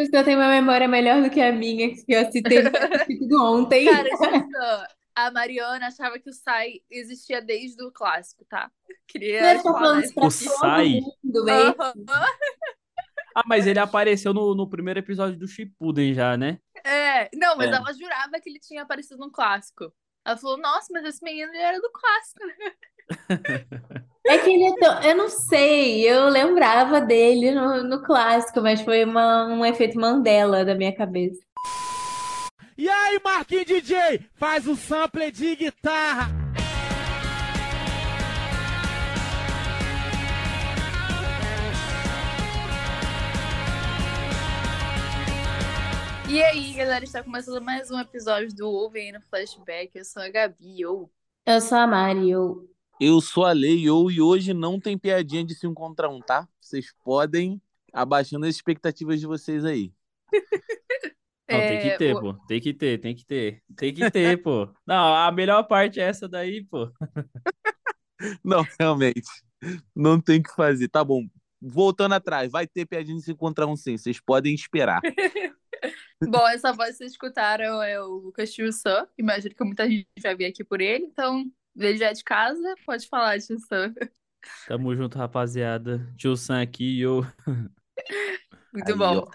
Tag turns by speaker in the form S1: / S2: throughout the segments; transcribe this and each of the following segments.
S1: Você tem uma memória melhor do que a minha, que eu citei tudo ontem.
S2: Cara, Gilson, a Mariana achava que o Sai existia desde o clássico, tá? Queria
S1: falando isso pra
S3: O Sai?
S1: mundo?
S2: Aham.
S3: Ah, mas ele apareceu no, no primeiro episódio do Shippuden já, né?
S2: É, não, mas
S3: É.
S2: ela jurava que ele tinha aparecido no clássico. Ela falou, nossa, mas esse menino ele era do clássico, né?
S1: É que ele é tão... Eu não sei, eu lembrava dele no, no clássico, mas foi uma, um efeito Mandela da minha cabeça.
S4: E aí, Marquinhos DJ, faz o sample de guitarra.
S2: E aí, galera, está começando mais um episódio do Ouvem aí no Flashback. Eu sou a Gabi, eu.
S1: Eu sou a Mari, eu...
S5: Eu sou a Lei ou e hoje não tem piadinha de se contra um, tá? Vocês podem abaixando as expectativas de vocês aí.
S3: Não, tem que
S2: É,
S3: ter,
S2: o-
S3: pô. Tem que ter, tem que ter. Tem que ter, pô. Não, a melhor parte é essa daí, pô.
S5: Não, realmente. Não tem o que fazer. Tá bom. Voltando atrás, vai ter piadinha de se encontrar um sim. Vocês podem esperar.
S2: Bom, essa voz que vocês escutaram é o Lucas Tio-san. Imagino que muita gente vai vir aqui por ele. Então, ele já é de casa, pode falar, Tio-san.
S3: Tamo junto, rapaziada. Tio Sam aqui e eu.
S2: Muito
S5: Aí,
S2: bom.
S5: ó.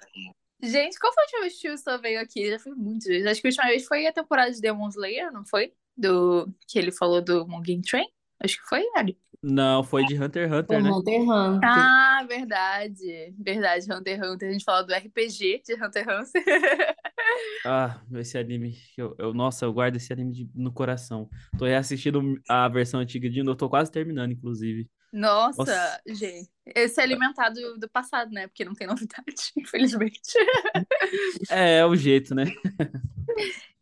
S2: Gente, qual foi a última vez que o Tio-san veio aqui? Já foi muitas vezes. Acho que a última vez foi a temporada de Demon Slayer, não foi? Do... Que ele falou do Mugen Train? Acho que foi, Ali.
S3: Não, foi de Hunter x
S1: Foi
S3: Hunter, né?
S1: Hunter x Hunter.
S2: Ah, verdade. Verdade, Hunter x Hunter. A gente falou do RPG de Hunter x Hunter.
S3: Ah, esse anime. Eu, eu- nossa, eu guardo esse anime de- no coração. Tô reassistindo a versão antiga de novo. Tô quase terminando, inclusive.
S2: Nossa,
S3: Nossa.
S2: gente. Esse é alimentado do passado, né? Porque não tem novidade, infelizmente.
S3: É, é o jeito, né?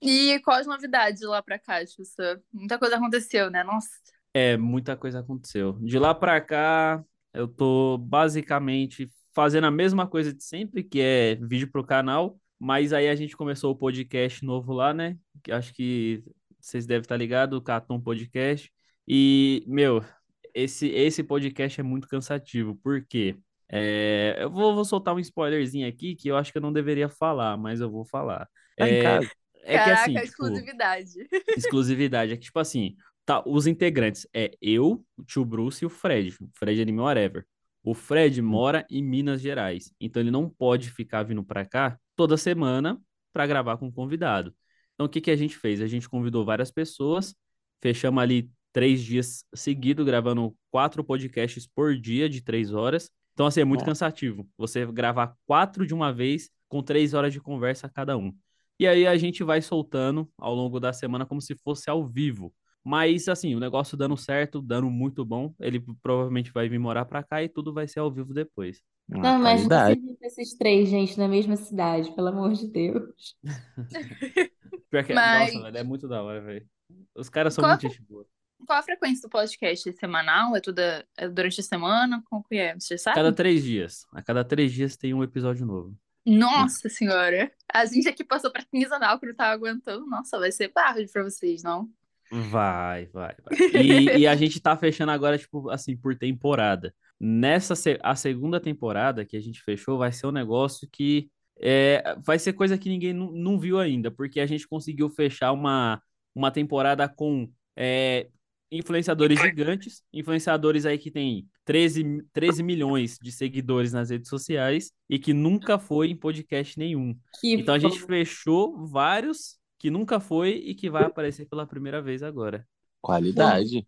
S2: E quais novidades de lá pra cá, Xuxa? Muita coisa aconteceu, né? Nossa.
S3: É, muita coisa aconteceu. De lá pra cá, eu tô basicamente fazendo a mesma coisa de sempre, que é vídeo pro canal, mas aí a gente começou o podcast novo lá, né? Que acho que vocês devem estar ligados, o Catum Podcast. E, meu, esse, esse podcast é muito cansativo, por quê? É, eu vou, vou soltar um spoilerzinho aqui que eu acho que eu não deveria falar, mas eu vou falar.
S5: Tá
S3: É, é que
S2: Caraca,
S3: assim, tipo,
S2: exclusividade.
S3: exclusividade. É que, tipo assim, tá, os integrantes é eu, o tio Bruce e o Fred. O Fred é Anime Whatever. O Fred mora em Minas Gerais, então ele não pode ficar vindo pra cá toda semana pra gravar com um convidado. Então o que que a gente fez? A gente convidou várias pessoas, fechamos ali três dias seguidos, gravando quatro podcasts por dia de três horas. Então, assim, é muito
S5: Nossa.
S3: cansativo. Você gravar quatro de uma vez com três horas de conversa cada um. E aí a gente vai soltando ao longo da semana como se fosse ao vivo. Mas assim, o negócio dando certo, dando muito bom, ele provavelmente vai vir morar pra cá e tudo vai ser ao vivo depois.
S5: Uma
S1: Não, imagina se esses três, gente, na mesma cidade, pelo amor de Deus.
S3: Pior que,
S2: Mas-
S3: nossa, velho, é muito da hora, velho. Os caras são
S2: Qual
S3: muito gente boa.
S2: Qual a frequência do podcast? É semanal? É toda é durante a semana? Como que é? Você
S3: A
S2: sabe?
S3: cada três dias. A cada três dias tem um episódio novo.
S2: Nossa senhora. A gente aqui passou pra quinzenal que não tava aguentando. Nossa, vai ser barro pra vocês, não?
S3: Vai, vai, vai. E, e a gente tá fechando agora, tipo, assim, por temporada. Nessa, a segunda temporada que a gente fechou vai ser um negócio que é, vai ser coisa que ninguém não viu ainda, porque a gente conseguiu fechar uma, uma temporada com é, influenciadores gigantes, influenciadores aí que tem 13, mi- 13 milhões de seguidores nas redes sociais e que nunca foi em podcast nenhum.
S1: Que
S3: Então a gente fechou vários que nunca foi e que vai aparecer pela primeira vez agora.
S5: Qualidade.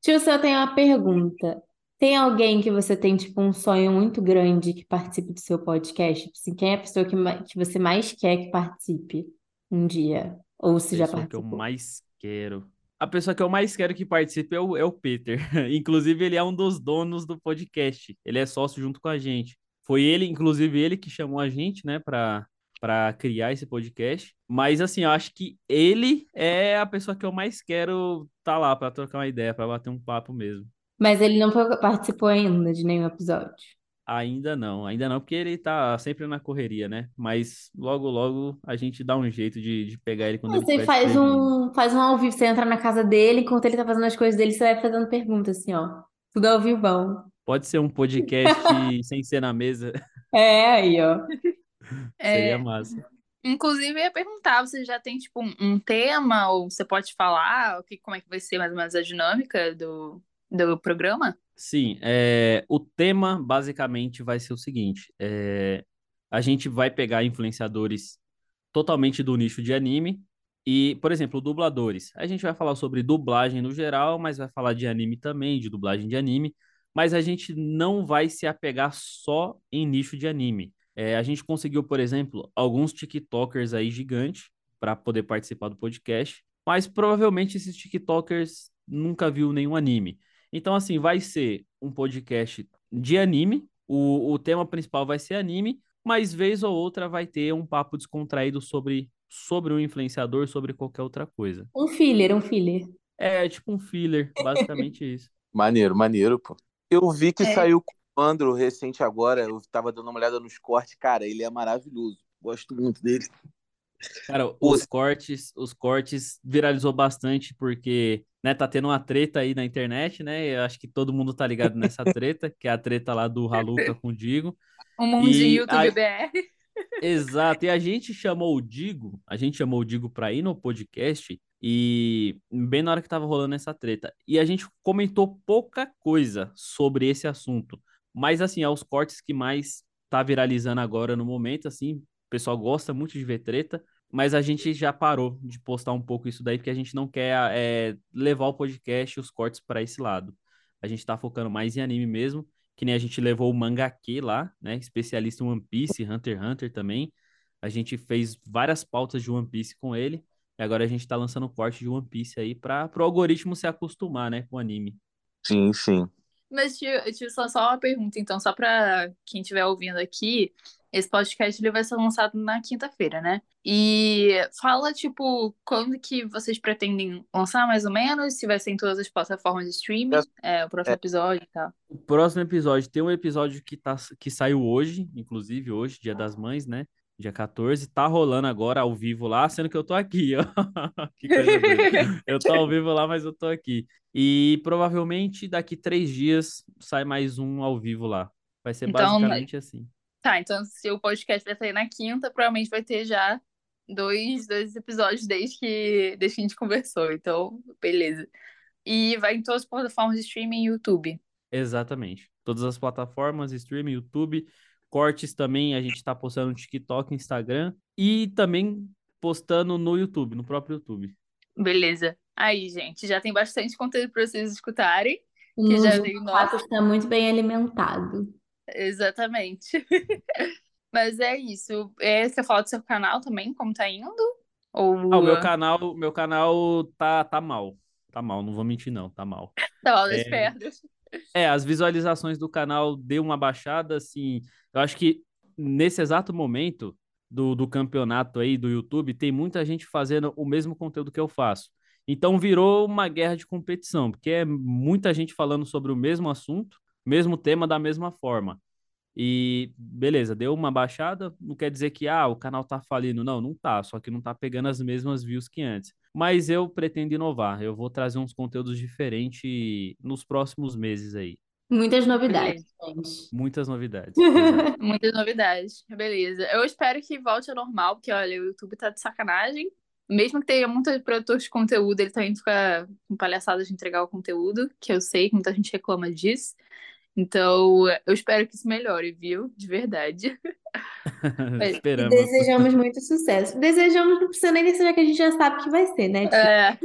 S1: Tio, eu tenho uma pergunta. Tem alguém que você tem, tipo, um sonho muito grande que participe do seu podcast? Tipo assim, quem é a pessoa que, que você mais quer que participe um dia? Ou se já
S3: pessoa que eu
S1: participou?
S3: mais quero. A pessoa que eu mais quero que participe é o, é o Peter. Inclusive, ele é um dos donos do podcast. Ele é sócio junto com a gente. Foi ele, inclusive, ele que chamou a gente, né, pra, pra criar esse podcast. Mas, assim, eu acho que ele é a pessoa que eu mais quero tá lá pra trocar uma ideia, pra bater um papo mesmo.
S1: Mas ele não participou ainda de nenhum episódio.
S3: Ainda não, ainda não, porque ele tá sempre na correria, né? Mas logo, logo a gente dá um jeito de, de pegar ele quando ele
S1: Você faz um, faz um ao vivo, você entra na casa dele, enquanto ele tá fazendo as coisas dele, você vai fazendo perguntas, assim, ó. Tudo ao vivão.
S3: Pode ser um podcast sem ser na mesa.
S1: É, aí, ó.
S3: Seria
S2: É,
S3: massa.
S2: inclusive, eu ia perguntar, você já tem, tipo, um, um tema, ou você pode falar o que, como é que vai ser mais ou menos a dinâmica do, do programa?
S3: Sim, é, o tema basicamente vai ser o seguinte: é, a gente vai pegar influenciadores totalmente do nicho de anime e, por exemplo, dubladores. A gente vai falar sobre dublagem no geral, mas vai falar de anime também, de dublagem de anime, mas a gente não vai se apegar só em nicho de anime. É, a gente conseguiu, por exemplo, alguns TikTokers aí gigantes para poder participar do podcast, mas provavelmente esses TikTokers nunca viu nenhum anime. Então, assim, vai ser um podcast de anime. O, o tema principal vai ser anime, mas vez ou outra vai ter um papo descontraído sobre, sobre o influenciador, sobre qualquer outra coisa.
S1: Um filler, um filler.
S3: É tipo um filler, basicamente isso.
S5: Maneiro, maneiro, pô. Eu vi que
S2: É.
S5: saiu Andro recente agora. Eu tava dando uma olhada nos cortes. Cara, ele é maravilhoso. Gosto muito dele.
S3: Cara,
S5: Pô,
S3: os cortes, os cortes viralizou bastante porque, né, tá tendo uma treta aí na internet, né? Eu acho que todo mundo tá ligado nessa treta, que é a treta lá do Haluca com o Digo.
S2: Um mundinho
S3: E
S2: YouTube
S3: a-
S2: BR.
S3: Exato, e a gente chamou o Digo, a gente chamou o Digo pra ir no podcast e bem na hora que tava rolando essa treta. E a gente comentou pouca coisa sobre esse assunto, mas assim, é os cortes que mais tá viralizando agora no momento, assim, o pessoal gosta muito de ver treta, mas a gente já parou de postar um pouco isso daí porque a gente não quer é, levar o podcast e os cortes para esse lado. A gente tá focando mais em anime mesmo que nem a gente levou o Mangake lá, né? Especialista em One Piece, Hunter x Hunter também. A gente fez várias pautas de One Piece com ele. E agora a gente tá lançando corte de One Piece aí para o algoritmo se acostumar, né, com o anime.
S5: Sim, sim.
S2: Mas, tio, tio, só, só uma pergunta, então, só pra quem estiver ouvindo aqui, esse podcast ele vai ser lançado na quinta-feira, né? E fala, tipo, quando que vocês pretendem lançar, mais ou menos, se vai ser em todas as plataformas de streaming, é, o próximo
S5: É.
S2: episódio e tal.
S3: O próximo episódio tem um episódio que, tá, que saiu hoje, inclusive hoje, Dia das Mães, né? Dia 14, tá rolando agora ao vivo lá, sendo que eu tô aqui, ó. Que coisa doida. Eu tô ao vivo lá, mas eu tô aqui. E provavelmente daqui três dias sai mais um ao vivo lá. Vai ser
S2: Então,
S3: basicamente assim.
S2: Tá, então se o podcast vai sair na quinta, provavelmente vai ter já dois, dois episódios desde que, desde que a gente conversou. Então, beleza. E vai em todas as plataformas de streaming e YouTube.
S3: Exatamente. Todas as plataformas, streaming, YouTube, cortes também, a gente tá postando no TikTok, Instagram e também postando no YouTube, no próprio YouTube.
S2: Beleza. Aí, gente, já tem bastante conteúdo para vocês escutarem.
S1: O
S2: Que já veio nosso.
S1: Está muito bem alimentado.
S2: Exatamente. Mas é isso. É, você fala do seu canal também, como tá indo? Ou
S3: Ah, o meu canal, meu canal tá, tá mal. Tá mal, não vou mentir não, tá mal.
S2: tá lá das
S3: É. É, as visualizações do canal deu uma baixada, assim. Eu acho que nesse exato momento do, do campeonato aí do YouTube, tem muita gente fazendo o mesmo conteúdo que eu faço. Então virou uma guerra de competição, porque é muita gente falando sobre o mesmo assunto, mesmo tema da mesma forma. E beleza, deu uma baixada, não quer dizer que ah, o canal tá falindo. Não, não tá, só que não tá pegando as mesmas views que antes. Mas eu pretendo inovar, eu vou trazer uns conteúdos diferentes nos próximos meses aí.
S1: Muitas novidades, gente.
S3: Muitas novidades.
S2: Muitas novidades. Beleza. Eu espero que volte ao normal, porque olha, o YouTube tá de sacanagem. Mesmo que tenha muitos produtores de conteúdo, ele também fica com palhaçada de entregar o conteúdo, que eu sei que muita gente reclama disso. Então, eu espero que isso melhore, viu? De verdade.
S3: Esperamos.
S1: desejamos muito sucesso. Desejamos, não precisa nem desejar que a gente já sabe que vai ser, né? Tipo,
S2: É,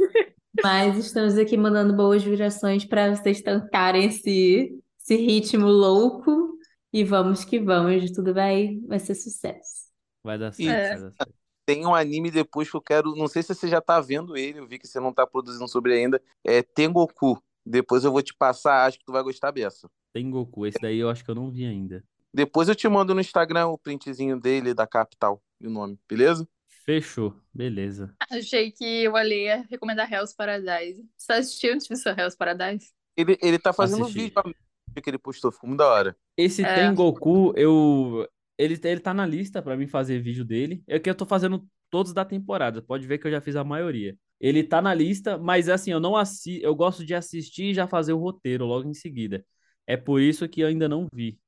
S1: Mas estamos aqui mandando boas vibrações para vocês tancarem esse, esse ritmo louco. E vamos que vamos, tudo vai, vai ser sucesso.
S3: Vai dar certo,
S2: É.
S3: vai dar certo.
S5: Tem um anime depois que eu quero. Não sei se você já tá vendo ele, eu vi que você não tá produzindo sobre ainda. É Tengoku. Depois eu vou te passar, acho que tu vai gostar dessa.
S3: Tem Goku, esse daí eu acho que eu não vi ainda.
S5: Depois eu te mando no Instagram o printzinho dele, da capital e o nome, beleza?
S3: Fechou, beleza.
S2: achei que o Ale ia recomendar Hell's Paradise. Você tá assistindo, tipo, Hell's Paradise?
S5: Ele, ele tá fazendo
S3: Assisti.
S5: vídeo que ele postou, ficou muito da hora.
S3: Esse
S2: É.
S3: Tengoku, eu. Ele, ele tá na lista pra mim fazer vídeo dele. É que eu tô fazendo todos da temporada. Pode ver que eu já fiz a maioria. Ele tá na lista, mas assim, eu não assi... eu gosto de assistir e já fazer o roteiro logo em seguida. É por isso que eu ainda não vi.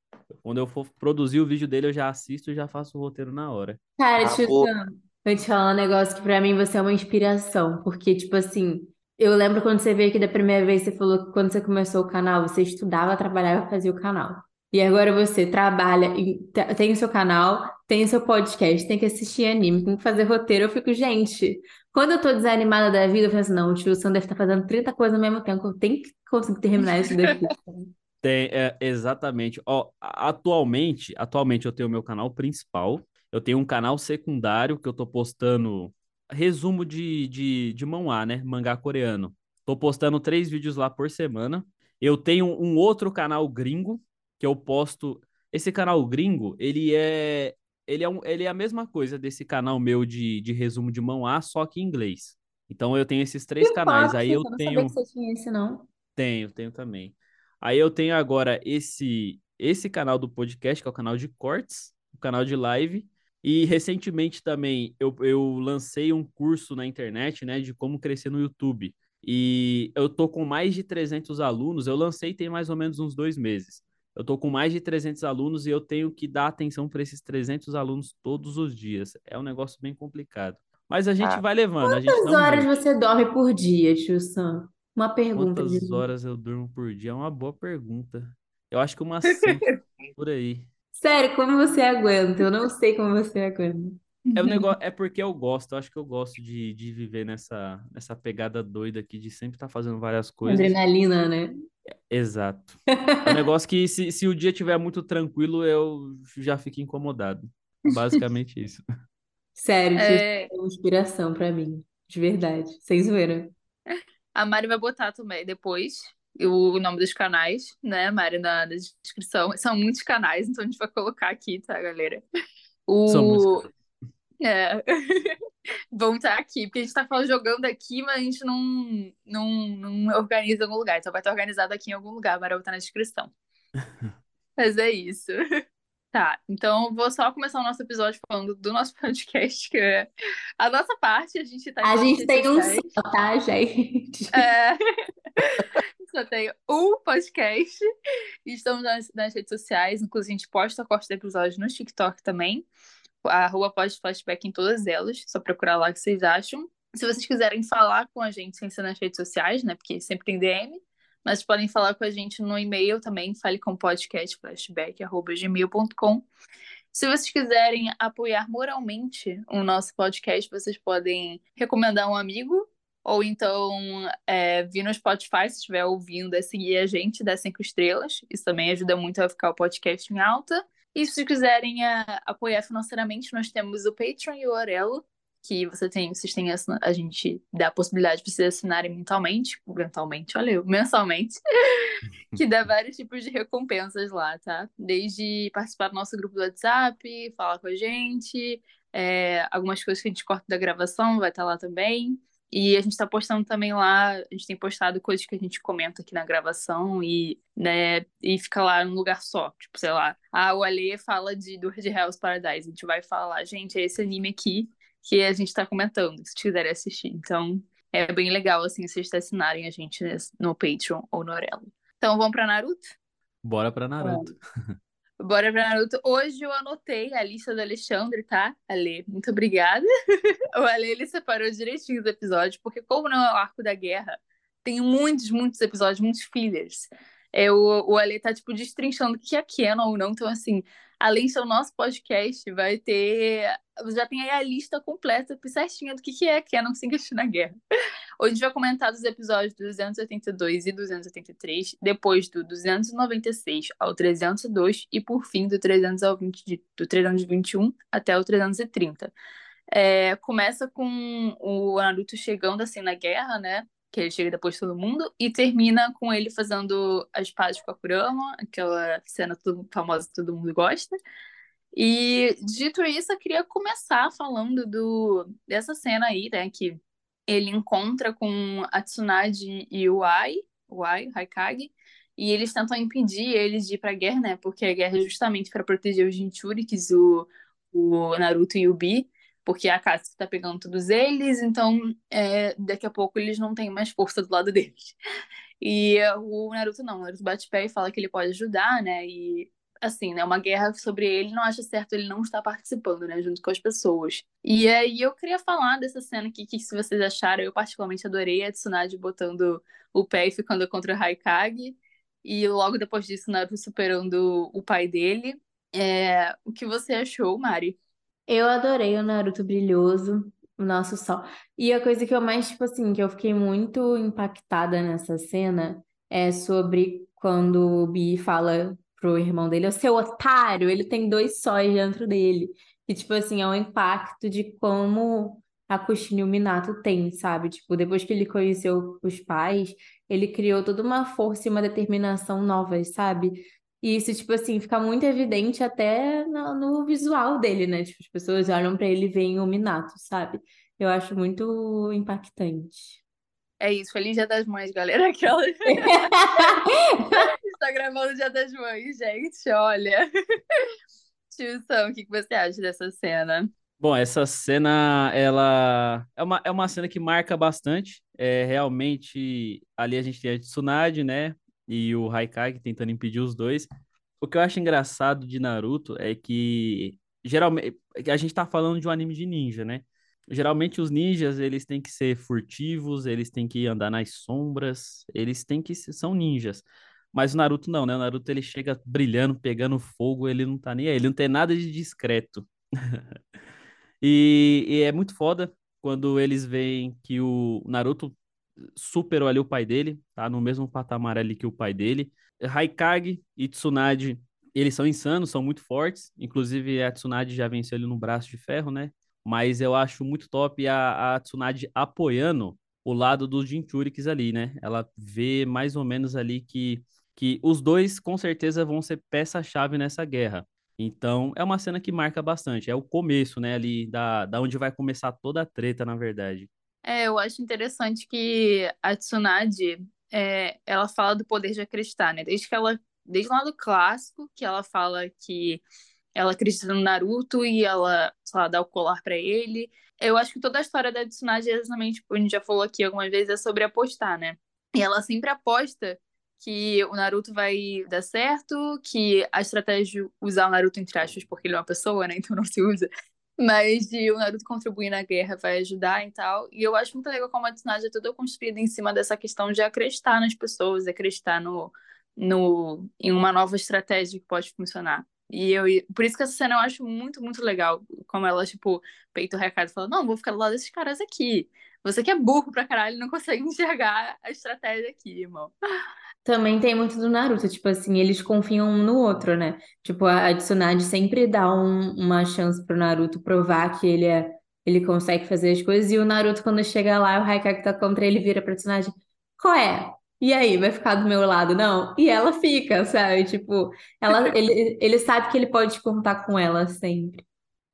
S3: Quando eu for produzir o vídeo dele, eu já assisto e já faço o roteiro na hora.
S1: Cara, Tio
S5: pô.
S1: Sam, vou te falar um negócio que pra mim você é uma inspiração, porque, tipo assim, eu lembro quando você veio aqui da primeira vez, você falou que quando você começou o canal, você estudava, trabalhava e fazia o canal. E agora você trabalha, te- tem o seu canal, tem o seu podcast, tem que assistir anime, tem que fazer roteiro. Eu fico, gente, quando eu tô desanimada da vida, eu penso, não, o tio Sam deve estar fazendo 30 coisas ao mesmo tempo, eu tenho que conseguir terminar isso daqui.
S3: Tem, é, exatamente. Ó, atualmente, atualmente eu tenho o meu canal principal. Eu tenho um canal secundário que eu tô postando resumo de, de, de manhwa, né? Mangá coreano. Tô postando três vídeos lá por semana. Eu tenho um outro canal gringo que eu posto. Esse canal gringo, ele é, ele é, um, ele é a mesma coisa desse canal meu de, de resumo de manhwa, só que em inglês. Então eu tenho esses três
S1: Que
S3: canais. Aí eu
S1: eu não sabia
S3: tenho.
S1: que você tinha esse, não.
S3: Tenho, tenho também. Aí eu tenho agora esse esse canal do podcast, que é o canal de cortes, o canal de live. E recentemente também eu, eu lancei um curso na internet, né, de como crescer no YouTube. E eu tô com mais de 300 alunos. Eu lancei tem mais ou menos uns dois meses. Eu tô com mais de 300 alunos e eu tenho que dar atenção para esses 300 alunos todos os dias. É um negócio bem complicado. Mas a gente
S5: Ah.
S3: vai levando,
S1: Quantas horas você dorme por dia, tio Sam? Uma pergunta de
S3: Quantas horas eu durmo por dia? É uma boa pergunta. Eu acho que umas cinco por aí.
S1: Sério, como você aguenta? Eu não sei como você aguenta.
S3: É, o negócio, é porque eu gosto, eu acho que eu gosto de, de viver nessa, nessa pegada doida aqui, de sempre estar fazendo várias coisas.
S1: Adrenalina, né?
S3: Exato. É um negócio que se, se o dia estiver muito tranquilo, eu já fico incomodado. Basicamente isso.
S1: Sério,
S2: É,
S1: é uma inspiração pra mim. De verdade. Sem zoeira.
S2: A Mari vai botar também depois o nome dos canais, né, Mari, na, na descrição. São muitos canais, então a gente vai colocar aqui, tá, galera?
S3: São muitos
S2: O. É. Vão estar aqui, porque a gente tá falando, jogando aqui, mas a gente não, não, não organiza em algum lugar. Então vai estar organizado aqui em algum lugar, Mari vai botar na descrição. Mas é isso. Tá, então vou só começar o nosso episódio falando do nosso podcast, que é a nossa parte, a gente tá
S1: A gente tem um só, tá, gente?
S2: É. Só tem um podcast. E Estamos nas, nas redes sociais. Inclusive, a gente posta corte do episódio no TikTok também. A rua pode flashback em todas elas. Só procurar lá o que vocês acham. Se vocês quiserem falar com a gente sem ser nas redes sociais, né? Porque sempre tem DM. Mas podem falar com a gente no e-mail também. Fale com podcastflashback.gmail.com. Se vocês quiserem apoiar moralmente o nosso podcast, vocês podem recomendar um amigo ou então é, vir no Spotify, se estiver ouvindo, é seguir a gente, dar cinco estrelas. Isso também ajuda muito a ficar o podcast em alta. E se quiserem é, apoiar financeiramente, nós temos o Patreon e o Orelo, que você tem, vocês têm assina- a gente dá a possibilidade de vocês assinarem mentalmente, mentalmente, olha eu, mensalmente, que dá vários tipos de recompensas lá, tá? Desde participar do nosso grupo do WhatsApp, falar com a gente, é, algumas coisas que a gente corta da gravação vai estar lá também. E a gente tá postando também lá, a gente tem postado coisas que a gente comenta aqui na gravação e, né, e fica lá num lugar só. Tipo, sei lá, ah, o Alê fala de do de Hell's Paradise. A gente vai falar, gente, é esse anime aqui que a gente tá comentando, se quiserem assistir. Então, é bem legal, assim, vocês assinarem a gente no Patreon ou no Orelo. Então, vamos pra Naruto?
S3: Bora pra Naruto.
S2: Bora pra Naruto. Hoje eu anotei a lista do Alexandre, tá? Ale, muito obrigada. O Ale, ele separou direitinho os episódios, porque como não é o arco da guerra, tem muitos, muitos episódios, muitos fillers. É, o, o Ale tá, tipo, destrinchando o que é canon ou não. Então, assim, além do nosso podcast, vai ter... Já tem aí a lista completa, certinha do que que é canon sem assistir na guerra. Hoje a gente vai comentar dos episódios 282 e 283, depois do 296 ao 302 e por fim do 300 ao 20, de- do 321 até o 330. É, começa com o Naruto chegando assim na guerra, né? Que ele chega depois de todo mundo, e termina com ele fazendo as pazes com a Kurama, aquela cena tudo- famosa que todo mundo gosta. E dito isso, eu queria começar falando do, dessa cena aí, né? Que ele encontra com a Tsunade e o Ai, o Ai, Haikage, e eles tentam impedir eles de ir pra guerra, né? Porque a guerra é justamente para proteger os Jinchurikis, o, o Naruto e o Bi, porque a Akatsuki tá pegando todos eles, então é, daqui a pouco eles não têm mais força do lado deles. E o Naruto não, o Naruto bate pé e fala que ele pode ajudar, né? E assim, né, uma guerra sobre ele, não acha certo ele não estar participando, né, junto com as pessoas. E aí eu queria falar dessa cena aqui, que se vocês acharam, eu particularmente adorei a Tsunade botando o pé e ficando contra o Haikage, e logo depois disso Naruto superando o pai dele. É... O que você achou, Mari?
S1: Eu adorei o Naruto brilhoso, o nosso sol. E a coisa que eu mais, tipo assim, que eu fiquei muito impactada nessa cena é sobre quando o Bi fala pro irmão dele, o seu otário, ele tem dois sóis dentro dele. E, tipo assim, é um impacto de como a Kushina e o Minato tem, sabe? Tipo, depois que ele conheceu os pais, ele criou toda uma força e uma determinação novas, sabe? E isso, tipo assim, fica muito evidente até no, no visual dele, né? Tipo, as pessoas olham pra ele e veem o Minato, sabe? Eu acho muito impactante.
S2: É isso, feliz Dia das Mães, galera. Aquela... Está gravando o Dia das Mães, gente, olha. Tio Sam, o que você acha dessa cena?
S3: Bom, essa cena, ela é uma, é uma cena que marca bastante. É, realmente, ali a gente tem a Tsunade, né? E o Haikage tentando impedir os dois. O que eu acho engraçado de Naruto é que, geralmente, a gente tá falando de um anime de ninja, né? Geralmente os ninjas, eles têm que ser furtivos, eles têm que andar nas sombras, eles têm que são ninjas. Mas o Naruto não, né? O Naruto ele chega brilhando, pegando fogo, ele não tá nem aí, ele não tem nada de discreto. e, e, é muito foda quando eles veem que o Naruto superou ali o pai dele, tá no mesmo patamar ali que o pai dele. Haikage e Tsunade, eles são insanos, são muito fortes. Inclusive a Tsunade já venceu ele no braço de ferro, né? mas eu acho muito top a, a Tsunade apoiando o lado dos Jinchurikis ali, né? Ela vê mais ou menos ali que, que os dois com certeza vão ser peça-chave nessa guerra. Então, é uma cena que marca bastante. É o começo, né, ali, da, da onde vai começar toda a treta, na verdade.
S2: É, eu acho interessante que a Tsunade, é, ela fala do poder de acreditar, né? Desde que ela, desde o lado clássico, que ela fala que ela acredita no Naruto e ela, sei lá, dá o colar para ele. Eu acho que toda a história da Tsunade, é exatamente, tipo, a gente já falou aqui algumas vezes, é sobre apostar, né? E ela sempre aposta que o Naruto vai dar certo, que a estratégia de usar o Naruto entre aspas, porque ele é uma pessoa, né? Então não se usa. Mas de o Naruto contribuir na guerra vai ajudar e tal. E eu acho muito legal como a Tsunade é toda construída em cima dessa questão de acreditar nas pessoas, acreditar no, no, em uma nova estratégia que pode funcionar. E eu, por isso que essa cena eu acho muito, muito legal. Como ela, tipo, peita o recado e fala: Não, vou ficar do lado desses caras aqui. Você que é burro pra caralho não consegue enxergar a estratégia aqui, irmão.
S1: Também tem muito do Naruto, tipo assim, eles confiam um no outro, né? Tipo, a Tsunade sempre dá um, uma chance pro Naruto provar que ele é, ele consegue fazer as coisas, e o Naruto, quando chega lá, o Raikage tá contra ele, vira pra Tsunade, qual é? E aí, vai ficar do meu lado, não? E ela fica, sabe? Tipo, ela, ele, ele sabe que ele pode contar com ela sempre.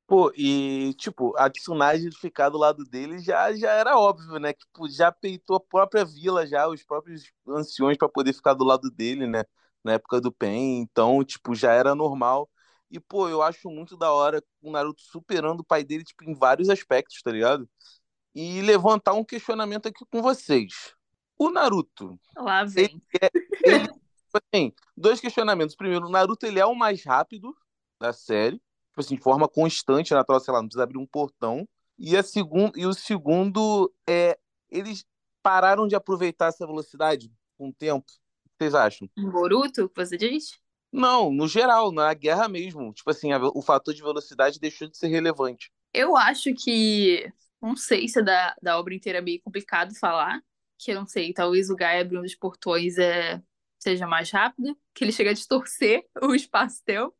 S5: Pô, e, tipo, a Tsunade ficar do lado dele já, já era óbvio, né? Tipo, já peitou a própria vila, já, os próprios anciões para poder ficar do lado dele, né? Na época do Pen. Então, tipo, já era normal. E, pô, eu acho muito da hora o Naruto superando o pai dele, tipo, em vários aspectos, tá ligado? E levantar um questionamento aqui com vocês. O Naruto.
S2: Lá vem.
S5: Ele é, ele, tipo assim, dois questionamentos. Primeiro, o Naruto ele é o mais rápido da série, assim, de forma constante, natural, sei lá, não precisa abrir um portão. E, a segun, e o segundo é eles pararam de aproveitar essa velocidade com o tempo. O que vocês acham?
S2: Um Boruto, que você diz?
S5: Não, no geral, na guerra mesmo. Tipo assim, a, o fator de velocidade deixou de ser relevante.
S2: Eu acho que. Não sei se é da, da obra inteira é meio complicado falar, que eu não sei, talvez o Gaia abrindo os portões é, seja mais rápido, que ele chega a distorcer o espaço-tempo.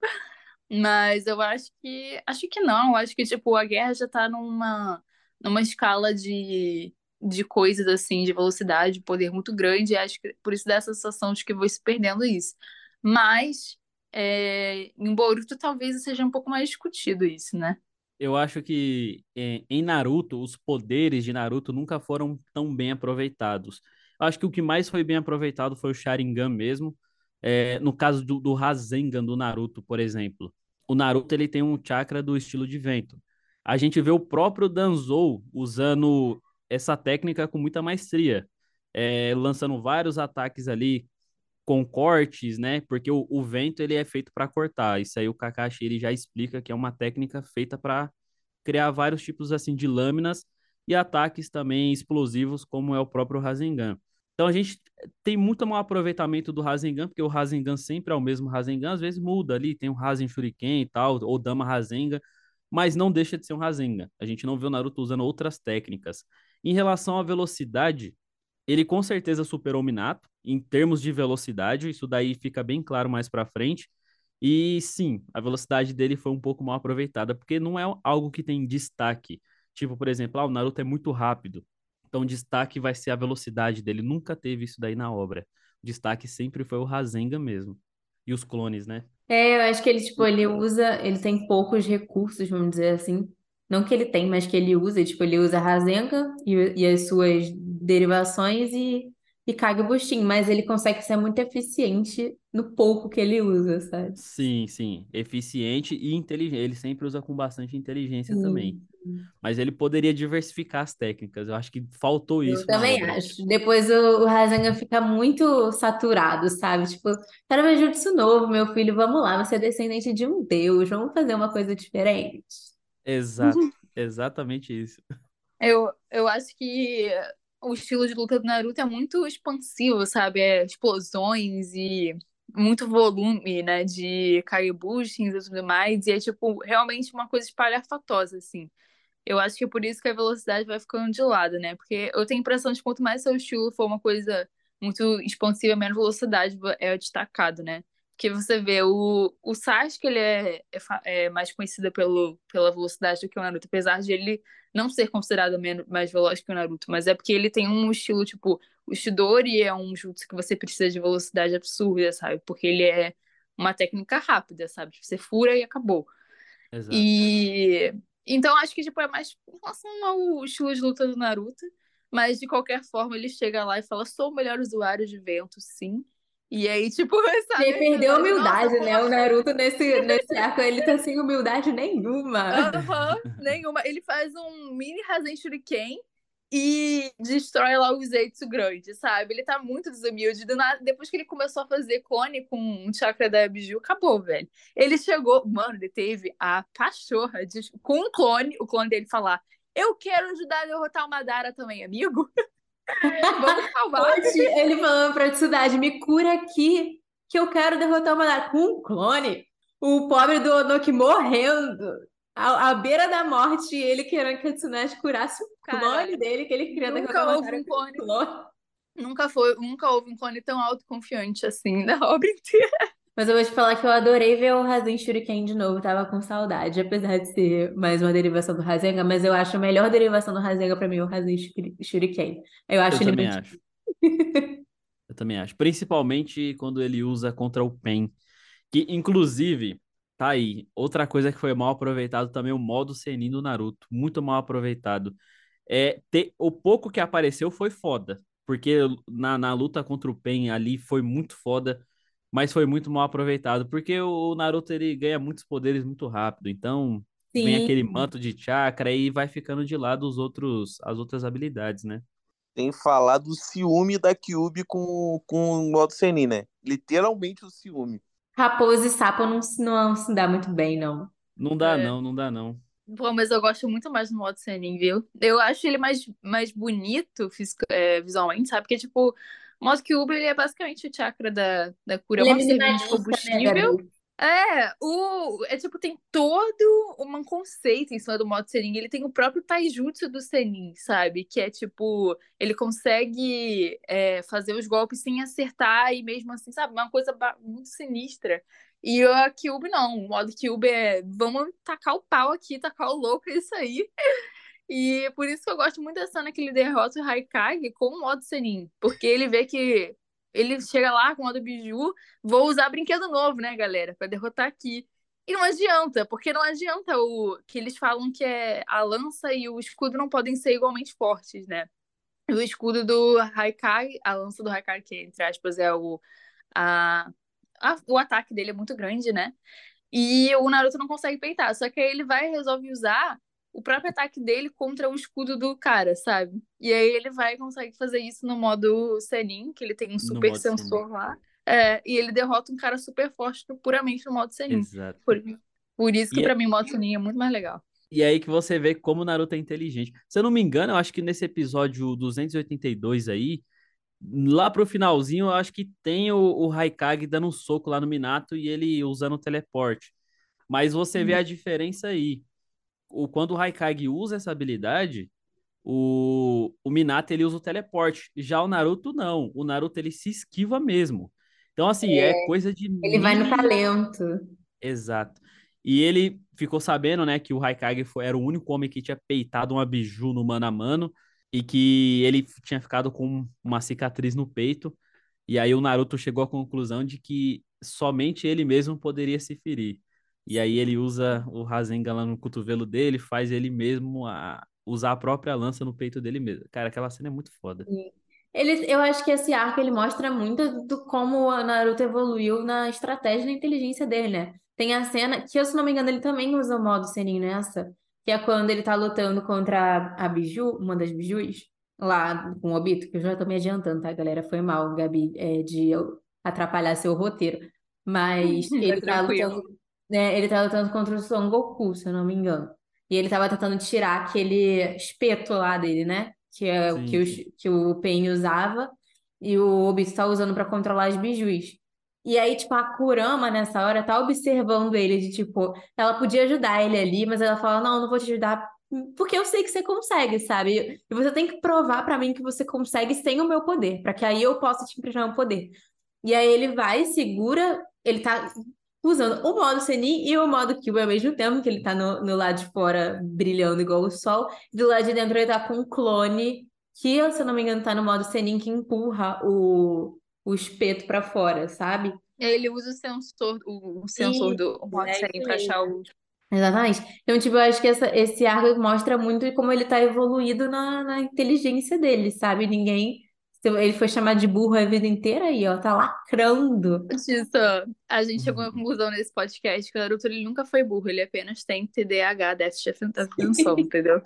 S2: Mas eu acho que acho que não, acho que tipo a guerra já tá numa numa escala de de coisas assim, de velocidade, de poder muito grande, e acho que por isso dá essa sensação de que vou se perdendo isso. Mas é, em Boruto talvez seja um pouco mais discutido isso, né?
S3: eu acho que é, em Naruto, os poderes de Naruto nunca foram tão bem aproveitados. Eu acho que o que mais foi bem aproveitado foi o Sharingan mesmo. É, no caso do, do Rasengan do Naruto, por exemplo. O Naruto ele tem um chakra do estilo de vento. A gente vê o próprio Danzou usando essa técnica com muita maestria, é, lançando vários ataques ali com cortes, né? Porque o, o vento ele é feito para cortar. Isso aí o Kakashi ele já explica que é uma técnica feita para criar vários tipos assim de lâminas e ataques também explosivos, como é o próprio Rasengan. Então a gente tem muito mau aproveitamento do Rasengan, porque o Rasengan sempre é o mesmo Rasengan, às vezes muda ali, tem o Rasen Shuriken e tal, ou Dama Rasengan, mas não deixa de ser um Rasengan. A gente não vê o Naruto usando outras técnicas. Em relação à velocidade, ele com certeza superou o Minato em termos de velocidade, isso daí fica bem claro mais para frente. E sim, a velocidade dele foi um pouco mal aproveitada, porque não é algo que tem destaque. Tipo, por exemplo, ah, o Naruto é muito rápido. Então, o destaque vai ser a velocidade dele. Nunca teve isso daí na obra. O destaque sempre foi o Rasengan mesmo. E os clones, né?
S1: É, eu acho que ele, tipo, ele usa, ele tem poucos recursos, vamos dizer assim. Não que ele tem, mas que ele usa, tipo, ele usa Rasengan e, e as suas derivações e, e Kagebushin, mas ele consegue ser muito eficiente no pouco que ele usa, sabe?
S3: Sim, sim. Eficiente e inteligente. Ele sempre usa com bastante inteligência também. Mas ele poderia diversificar as técnicas. Eu acho que faltou
S1: Eu
S3: isso na
S1: também
S3: obra.
S1: acho. Depois o, o Rasengan fica muito saturado, sabe? Tipo, quero ver jutsu novo, meu filho, vamos lá, você é descendente de um deus, vamos fazer uma coisa diferente.
S3: Exato. Exatamente isso.
S2: Eu, eu acho que o estilo de luta do Naruto é muito expansivo, sabe? É explosões e muito volume, né? De Kagebushins e tudo mais. E é, tipo, realmente uma coisa espalhafatosa, assim. Eu acho que é por isso que a velocidade vai ficando de lado, né? Porque eu tenho a impressão de que quanto mais seu estilo for uma coisa muito expansiva, menos velocidade é destacado, né? Porque você vê, o, o Sasuke, ele é, é, é mais conhecido pelo, pela velocidade do que o Naruto, apesar de ele não ser considerado menos, mais veloz que o Naruto, mas é porque ele tem um estilo, tipo, o Chidori é um jutsu que você precisa de velocidade absurda, sabe? Porque ele é uma técnica rápida, sabe? Você fura e acabou.
S3: Exato.
S2: E então acho que tipo, é mais em relação ao estilo de luta do Naruto, mas de qualquer forma ele chega lá e fala: sou o melhor usuário de vento, sim. E aí, tipo, sabe?
S1: Ele perdeu a
S2: Nossa,
S1: humildade, né? O. Naruto nesse, nesse arco, ele tá sem humildade nenhuma.
S2: Aham, nenhuma. Ele faz um mini Rasen Shuriken e destrói lá o Zetsu grande, sabe? Ele tá muito desumilde. Do nada, depois que ele começou a fazer clone com um chakra da Biju, acabou, velho. Ele chegou, mano, ele teve a pachorra de, com um clone, o clone dele falar: Eu quero ajudar a derrotar o Madara também, amigo. Vamos salvar.
S1: Hoje, ele falando pra Tsudade, me cura aqui, que eu quero derrotar o Madara. Com um clone, o pobre do Onoki morrendo, à, à beira da morte, e ele querendo que a Tsunade curasse o clone dele, que ele queria
S2: nunca houve um
S1: um
S2: clone.
S1: clone.
S2: Nunca foi, nunca houve um clone tão autoconfiante assim na obra inteira.
S1: Mas eu vou te falar que eu adorei ver o Rasen Shuriken de novo, tava com saudade, apesar de ser mais uma derivação do Rasengan, mas eu acho a melhor derivação do Rasengan pra mim o Rasen Shuri- Shuriken. Eu acho
S3: Eu
S1: ele
S3: também
S1: muito
S3: acho. Eu também acho. Principalmente quando ele usa contra o Pen. Que, inclusive, tá aí. Outra coisa que foi mal aproveitado também, o modo Senin do Naruto. Muito mal aproveitado. É, ter, o pouco que apareceu foi foda. Porque na, na luta contra o Pen ali foi muito foda. Mas foi muito mal aproveitado. Porque o Naruto ele ganha muitos poderes muito rápido. Então, vem
S1: Sim.
S3: aquele manto de chakra e vai ficando de lado os outros, as outras habilidades, né?
S5: Tem falado o ciúme da Kyuubi com, com o modo Senin, né? Literalmente o ciúme.
S1: Raposa e sapo não, se- não se dá muito bem, não.
S3: Não dá,
S2: É.
S3: não, não dá, não.
S2: Pô, mas eu gosto muito mais do modo Senin, viu? Eu acho ele mais, mais bonito fisica- é, visualmente, sabe? Porque, tipo, o modo Kyuubi, ele é basicamente o chakra da, da cura. É
S1: Ele é
S2: uma de
S1: minimalista, né,
S2: combustível.
S1: Gabi?
S2: É, o, é tipo, tem todo um conceito em cima do modo Senin. Ele tem o próprio taijutsu do Senin, sabe? Que é tipo, ele consegue é, fazer os golpes sem acertar e mesmo assim, sabe? Uma coisa muito sinistra. E a Kyuubi não, o modo Kyuubi é vamos tacar o pau aqui, tacar o louco, é isso aí. E por isso que eu gosto muito da cena que ele derrota o Haikage com o modo Senin. Porque ele vê que ele chega lá com o modo Biju, vou usar brinquedo novo, né, galera, Pra derrotar aqui. E não adianta, porque não adianta o que eles falam que é a lança e o escudo não podem ser igualmente fortes, né? O escudo do Haikage, a lança do Haikage, que entre aspas é o a, a- o ataque dele é muito grande, né? E o Naruto não consegue peitar, só que aí ele vai resolve usar o próprio ataque dele contra o escudo do cara, sabe? E aí ele vai e consegue fazer isso no modo Senin, que ele tem um super
S3: modo Senin.
S2: sensor lá. É, e ele derrota um cara super forte puramente no modo Senin.
S3: Exato.
S2: Por, por isso que
S3: E é-
S2: pra mim o modo Senin é muito mais legal.
S3: E aí que você vê como o Naruto é inteligente. Se eu não me engano, eu acho que nesse episódio 282 aí, lá pro finalzinho, eu acho que tem o, o Raikage dando um soco lá no Minato e ele usando o teleporte. Mas você vê a diferença aí. O, quando o Raikage usa essa habilidade, o, o Minato ele usa o teleporte. Já o Naruto não. O Naruto ele se esquiva mesmo. Então, assim, é, coisa de
S1: Ele vai no talento.
S3: Exato. E ele ficou sabendo, né, que o Raikage foi, era o único homem que tinha peitado uma biju no mano a mano e que ele tinha ficado com uma cicatriz no peito. E aí o Naruto chegou à conclusão de que somente ele mesmo poderia se ferir. E aí ele usa o Rasengan lá no cotovelo dele, faz ele mesmo a, usar a própria lança no peito dele mesmo. Cara, aquela cena é muito foda.
S1: Ele, eu acho que esse arco ele mostra muito do como o Naruto evoluiu na estratégia e na inteligência dele, né? Tem a cena que, eu, se não me engano, ele também usa o modo Senin nessa, que é quando ele tá lutando contra a Biju, uma das Bijus, lá com o Obito, que eu já tô me adiantando, tá, galera? Foi mal, Gabi, é, de eu atrapalhar seu roteiro. Mas ele tá lutando, né, ele tá lutando contra o Son Goku, se eu não me engano. E ele tava tentando tirar aquele espeto lá dele, né? Que é o que, os- que o Pain usava e o Obito tá usando pra controlar as bijus. E aí, tipo, a Kurama nessa hora tá observando ele de tipo, ela podia ajudar ele ali, mas ela fala: "Não, não vou te ajudar porque eu sei que você consegue, sabe? E você tem que provar pra mim que você consegue sem o meu poder, pra que aí eu possa te emprestar o poder". E aí ele vai, segura, ele tá usando o modo Senin e o modo Kyuubi ao mesmo tempo, que ele tá no, no lado de fora brilhando igual o sol, e do lado de dentro ele tá com um clone que, se eu não me engano, tá no modo Senin que empurra o, o espeto pra fora, sabe?
S2: Ele usa o sensor, o, o sensor do modo
S1: é
S2: Senin
S1: mesmo.
S2: achar o.
S1: Exatamente. Então, tipo, eu acho que essa, esse arco mostra muito como ele tá evoluído na, na inteligência dele, sabe? Ninguém. Ele foi chamado de burro a vida inteira aí, ó, tá lacrando.
S2: Disso, a gente chegou à conclusão nesse podcast que o Naruto ele nunca foi burro, ele apenas tem TDAH, déficit de atenção, entendeu?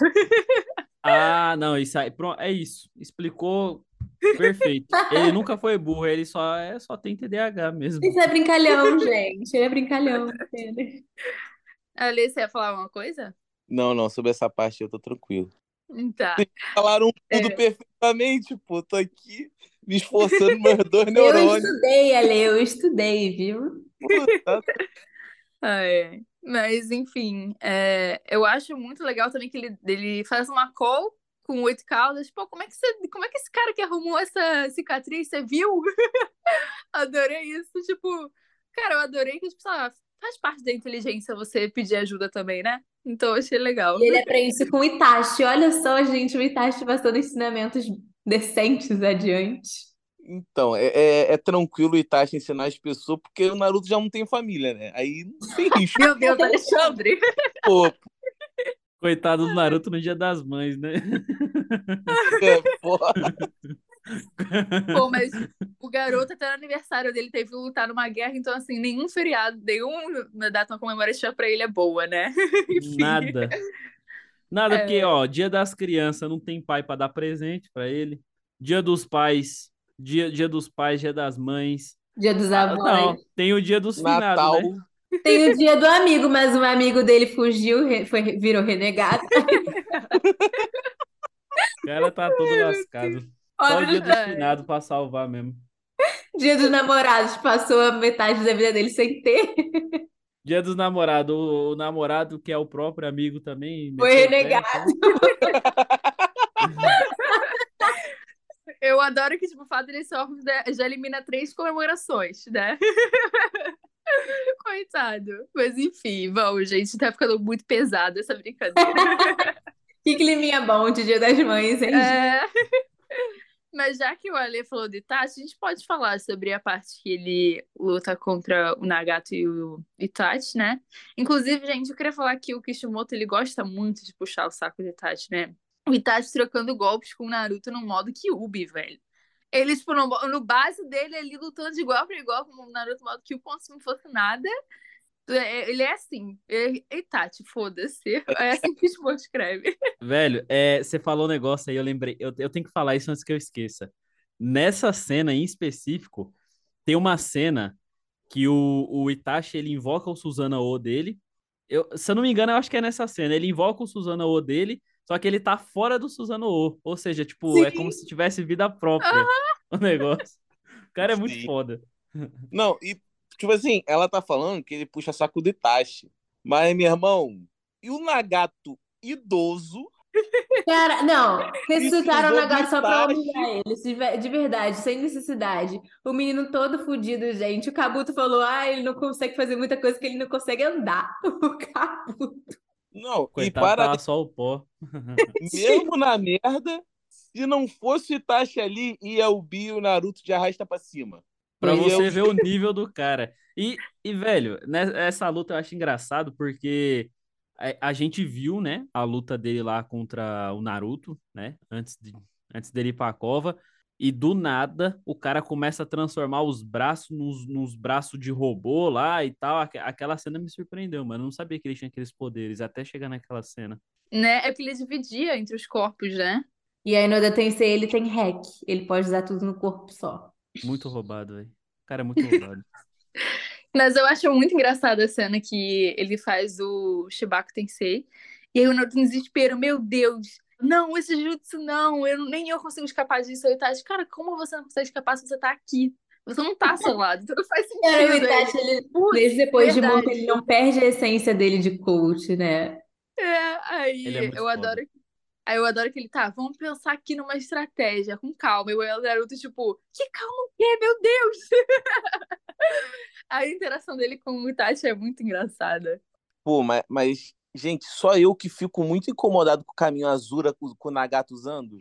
S3: Ah, não, isso aí, pronto, é isso. Explicou perfeito. Ele nunca foi burro, ele só é só tem TDAH mesmo.
S1: Isso é brincalhão, gente. Ele é brincalhão. entende?
S2: Ali, você ia falar alguma coisa?
S5: Não, não, sobre essa parte eu tô tranquilo.
S2: Tá.
S5: Falaram tudo
S2: É.
S5: perfeitamente, pô. Tô aqui me esforçando meus dois
S1: Eu
S5: neurônios.
S1: estudei, Ale, eu estudei, viu?
S5: Puta,
S2: Ah, é. Mas, enfim, é, eu acho muito legal também que ele, ele faz uma call com oito caudas. Pô, como é que você, como é que esse cara que arrumou essa cicatriz, você viu? Adorei isso. Tipo, cara, eu adorei que, tipo, sei lá, faz parte da inteligência você pedir ajuda também, né? Então, eu achei legal.
S1: E ele aprende isso com o Itachi. Olha só, gente, o Itachi passando ensinamentos decentes adiante.
S5: Então, é, é, é tranquilo o Itachi ensinar as pessoas, porque o Naruto já não tem família, né? Aí não tem risco,
S2: Meu Deus, Alexandre!
S5: pô.
S3: Coitado do Naruto no Dia das Mães, né?
S5: É, porra.
S2: Pô, mas o garoto até no aniversário dele teve que lutar numa guerra, então assim, nenhum feriado, nenhuma data comemorativa pra ele é boa, né? Enfim.
S3: Nada. Nada,
S2: É.
S3: porque, ó, Dia das Crianças não tem pai pra dar presente pra ele. Dia dos Pais, dia, dia dos Pais, Dia das Mães.
S1: Dia dos
S3: Ah,
S1: avós.
S3: não, tem o Dia dos Finados,
S5: Natal.
S3: né?
S1: Tem o dia do amigo, mas um amigo dele fugiu, foi, virou renegado.
S3: O cara tá todo lascado. Só o Dia dos
S2: É.
S3: Pra salvar mesmo.
S1: Dia dos namorados, passou a metade da vida dele sem ter.
S3: Dia dos namorados, o, o namorado que é o próprio amigo também.
S1: Foi renegado.
S2: Eu adoro que, tipo, o fato dele ser órfão já- já elimina três comemorações, né? Coitado. Mas enfim, vamos, gente, tá ficando muito pesado essa brincadeira.
S1: Que climinha bom de Dia das Mães, hein?
S2: É. Mas já que o Ale falou de Itachi, a gente pode falar sobre a parte que ele luta contra o Nagato e o Itachi, né? Inclusive, gente, eu queria falar que o Kishimoto, ele gosta muito de puxar o saco do Itachi, né? O Itachi trocando golpes com o Naruto no modo Kyuubi, velho. Ele, tipo, no, no base dele ali, lutando de igual para igual com o Naruto modo Kyuubi, como se não fosse nada. É, Ele é assim. Ele, Itachi, foda-se. É assim que o escreve.
S3: Velho, é, você falou um negócio aí, eu lembrei. Eu, eu tenho que falar isso antes que eu esqueça. Nessa cena em específico, tem uma cena que o, o Itachi ele invoca o Suzana O dele. Eu, se eu não me engano, eu acho que é nessa cena. Ele invoca o Suzana O dele, só que ele tá fora do Suzano O. Ou seja, tipo, é
S1: Sim.
S3: como se tivesse vida própria o negócio. O cara é muito
S5: Sim.
S3: foda.
S5: Não, e, tipo assim, ela tá falando que ele puxa saco do Itachi. Mas, meu irmão, e o Nagato idoso?
S1: Cara, não, ressuscitaram o negócio só pra humilhar ele, de ve- de verdade, sem necessidade. O menino todo fudido, gente. O Kabuto falou: ah, ele não consegue fazer muita coisa que ele não consegue andar. O Kabuto.
S5: Não, e
S3: Coitado,
S5: para
S3: tava só o pó.
S5: mesmo na merda, se não fosse o Itachi ali, ia o Bi e o Naruto de arrasta pra cima.
S3: Pra você
S5: eu-
S3: ver o nível do cara. E, e velho, né, essa luta eu acho engraçado porque a, a gente viu, né, a luta dele lá contra o Naruto, né, antes, de, antes dele ir pra cova. E do nada, o cara começa a transformar os braços nos, nos braços de robô lá e tal. Aque- Aquela cena me surpreendeu, mano. Eu não sabia que ele tinha aqueles poderes até chegar naquela cena.
S2: Né? É porque ele dividia entre os corpos, né?
S1: E aí no Oda Tensei ele tem hack, ele pode usar tudo no corpo só.
S3: Muito roubado, velho. O cara é muito roubado.
S2: Mas eu acho muito engraçada a cena que ele faz o Shibaku Tensei. E aí o Naruto em desespero, meu Deus, não, esse jutsu não, eu, nem eu consigo escapar disso. Aí o Itachi, cara, como você não consegue escapar se você tá aqui? Você não tá ao seu lado, então não faz sentido.
S1: Cara, o. Itachi, ele,
S2: Putz,
S1: mesmo depois de
S2: verdade.
S1: morto, ele não perde a essência dele de coach, né?
S2: É, aí
S3: é muito
S2: eu
S3: foda.
S2: adoro. Aí eu adoro que ele tá, vamos pensar aqui numa estratégia, com calma. E o Naruto, tipo, que calma o quê, meu Deus? A interação dele com o Itachi é muito engraçada.
S5: Pô, mas, mas, gente, só eu que fico muito incomodado com o caminho Azura com, com o Nagato usando.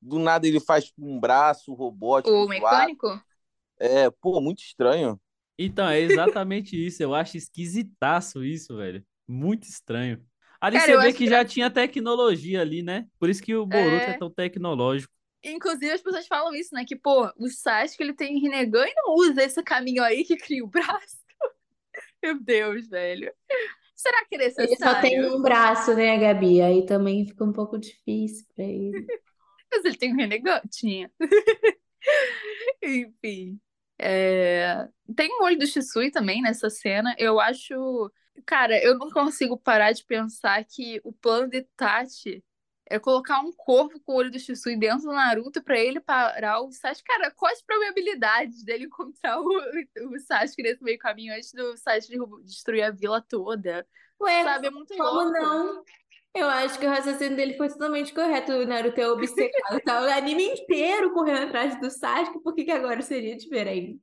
S5: Do nada ele faz um braço robótico.
S2: O mecânico?
S5: É, pô, muito estranho.
S3: Então, é exatamente isso. Eu acho esquisitaço isso, velho. Muito estranho. Ali
S2: Cara,
S3: você vê
S2: acho
S3: que já tinha tecnologia ali, né? Por isso que o Boruto é,
S2: É.
S3: tão tecnológico.
S2: Inclusive, as pessoas falam isso, né? Que, pô, o Sasuke, ele tem Rinnegan e não usa esse caminho aí que cria o braço. Meu Deus, velho. Será que é
S1: Ele só
S2: necessário?
S1: tem um braço, né, Gabi? Aí também fica um pouco difícil pra ele.
S2: Mas ele tem um Rinnegan? Tinha. Enfim. É, Tem o olho do Shisui também nessa cena. Eu acho. Cara, eu não consigo parar de pensar que o plano de Itachi é colocar um corpo com o olho do Shisui dentro do Naruto pra ele parar o Sasuke. Cara, quais as probabilidades dele encontrar o, o Sasuke nesse meio caminho antes do Sasuke destruir a vila toda?
S1: Ué,
S2: Sabe? É muito
S1: como
S2: louco.
S1: não? Eu acho que o raciocínio dele foi totalmente correto. O Naruto é obcecado. Tá o anime inteiro correndo atrás do Sasuke, por que que agora seria diferente?